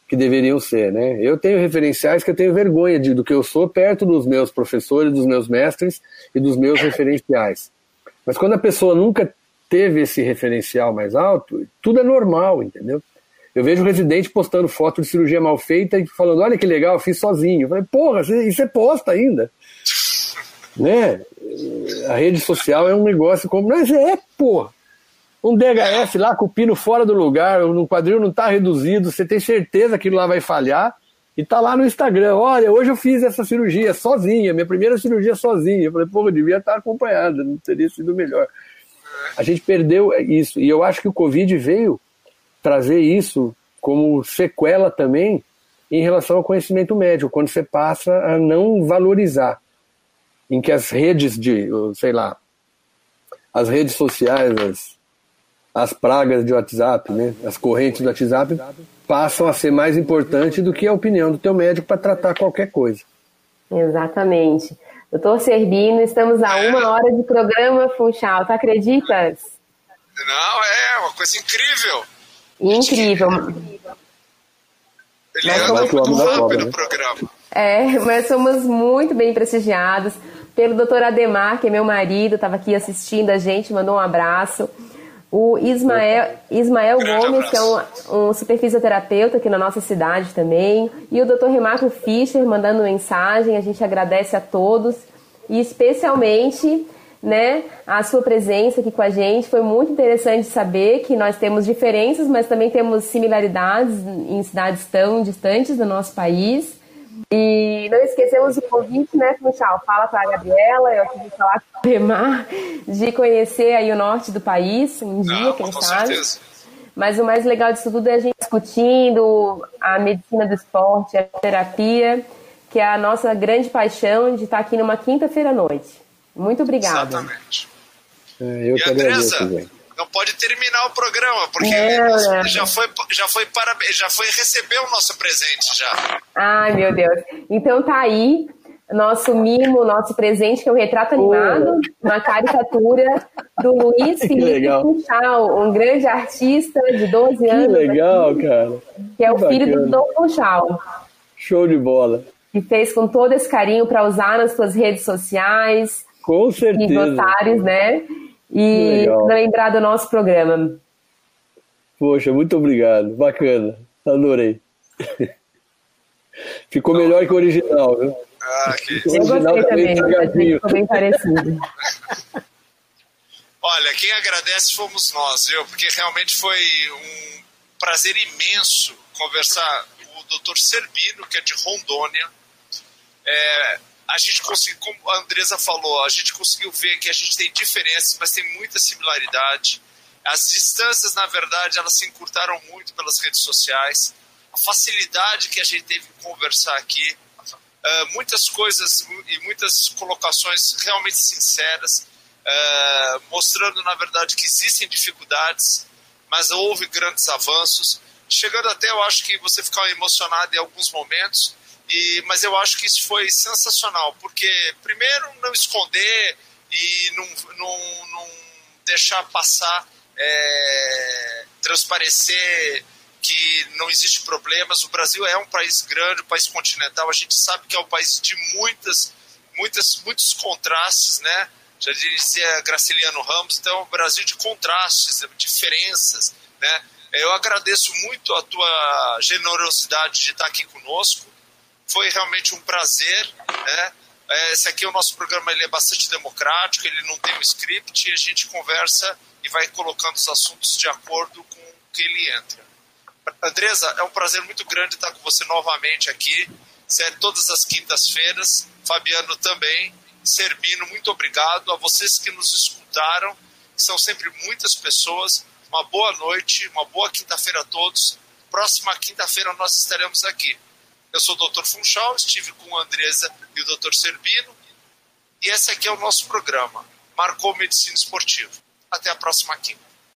que deveriam ser, né? Eu tenho referenciais que eu tenho vergonha de, do que eu sou perto dos meus professores, dos meus mestres e dos meus referenciais. Mas quando a pessoa nunca teve esse referencial mais alto, tudo é normal, entendeu? Eu vejo residente postando foto de cirurgia mal feita e falando, olha que legal, fiz sozinho. Eu falei, porra, isso é posta ainda. né? A rede social é um negócio como. Mas é, porra. Um DHF lá com o pino fora do lugar, o quadril não está reduzido, você tem certeza que lá vai falhar, e tá lá no Instagram, olha, hoje eu fiz essa cirurgia sozinha, minha primeira cirurgia sozinha. Eu falei, pô, eu devia estar acompanhada, não teria sido melhor. A gente perdeu isso, e eu acho que o Covid veio trazer isso como sequela também em relação ao conhecimento médico, quando você passa a não valorizar, em que as redes de, sei lá, as redes sociais, as, as pragas de WhatsApp, né, as correntes do WhatsApp, passam a ser mais importante do que a opinião do teu médico para tratar qualquer coisa. Exatamente. Doutor Serbino, estamos a uma hora de programa, Funchal, tu acreditas? Não, é uma coisa incrível. Incrível. Ele nós anda muito rápido né? programa. É, mas somos muito bem prestigiados pelo doutor Ademar, que é meu marido, estava aqui assistindo a gente, mandou um abraço. O Ismael, Ismael Gomes, que é um, um superfisioterapeuta aqui na nossa cidade também. E o Dr. Remarco Fischer mandando mensagem. A gente agradece a todos. E especialmente né, a sua presença aqui com a gente. Foi muito interessante saber que nós temos diferenças, mas também temos similaridades em cidades tão distantes do nosso país. E não esquecemos o convite, né, Funchal? Fala para a Gabriela, eu tive falar com o Remar, de conhecer aí o norte do país, um dia, não, quem sabe. Certeza. Mas o mais legal disso tudo é a gente discutindo a medicina do esporte, a terapia, que é a nossa grande paixão de estar aqui numa quinta-feira à noite. Muito obrigada. Exatamente. É, eu e Andresa, não pode terminar o programa, porque é. já foi, já foi para, já foi receber o nosso presente já. Ai, meu Deus. Então tá aí nosso mimo, nosso presente, que é o um retrato animado, uma caricatura do Luiz (laughs) Felipe Funchal, um grande artista de 12 anos. Que legal, aqui, cara. Que é o filho do Dom Funchal. Show de bola. Que fez com todo esse carinho para usar nas suas redes sociais. Com certeza. E votares, né? E lembrar do nosso programa. Poxa, muito obrigado. Bacana. Adorei. (laughs) Ficou melhor que o original, viu? Ah, que... Eu gostei também, ficou bem parecido. (laughs) Olha, quem agradece fomos nós, viu? Porque realmente foi um prazer imenso conversar com o Dr. Serbino, que é de Rondônia. É, a gente conseguiu, como a Andresa falou, a gente conseguiu ver que a gente tem diferenças, mas tem muita similaridade. As distâncias, na verdade, elas se encurtaram muito pelas redes sociais. A facilidade que a gente teve em conversar aqui, uh, muitas coisas e muitas colocações realmente sinceras, uh, mostrando, na verdade, que existem dificuldades, mas houve grandes avanços. Chegando até, eu acho que você ficou emocionado em alguns momentos, e, mas eu acho que isso foi sensacional, porque, primeiro, não esconder e não, não, não deixar passar, é, transparecer que não existe problemas. O Brasil é um país grande, um país continental. A gente sabe que é um país de muitas, muitas, muitos contrastes, né? Já dizia Graciliano Ramos, então é um Brasil de contrastes, diferenças, né? Eu agradeço muito a tua generosidade de estar aqui conosco. Foi realmente um prazer. Né? É, esse aqui é o nosso programa, ele é bastante democrático, ele não tem um script e a gente conversa e vai colocando os assuntos de acordo com o que ele entra. Andresa, é um prazer muito grande estar com você novamente aqui, sério, todas as quintas-feiras. Fabiano também. Serbino, muito obrigado. A vocês que nos escutaram, que são sempre muitas pessoas. Uma boa noite, uma boa quinta-feira a todos. Próxima quinta-feira nós estaremos aqui. Eu sou o Dr. Funchal, estive com a Andresa e o Dr. Serbino. E esse aqui é o nosso programa. Marcou Medicina Esportiva. Até a próxima quinta.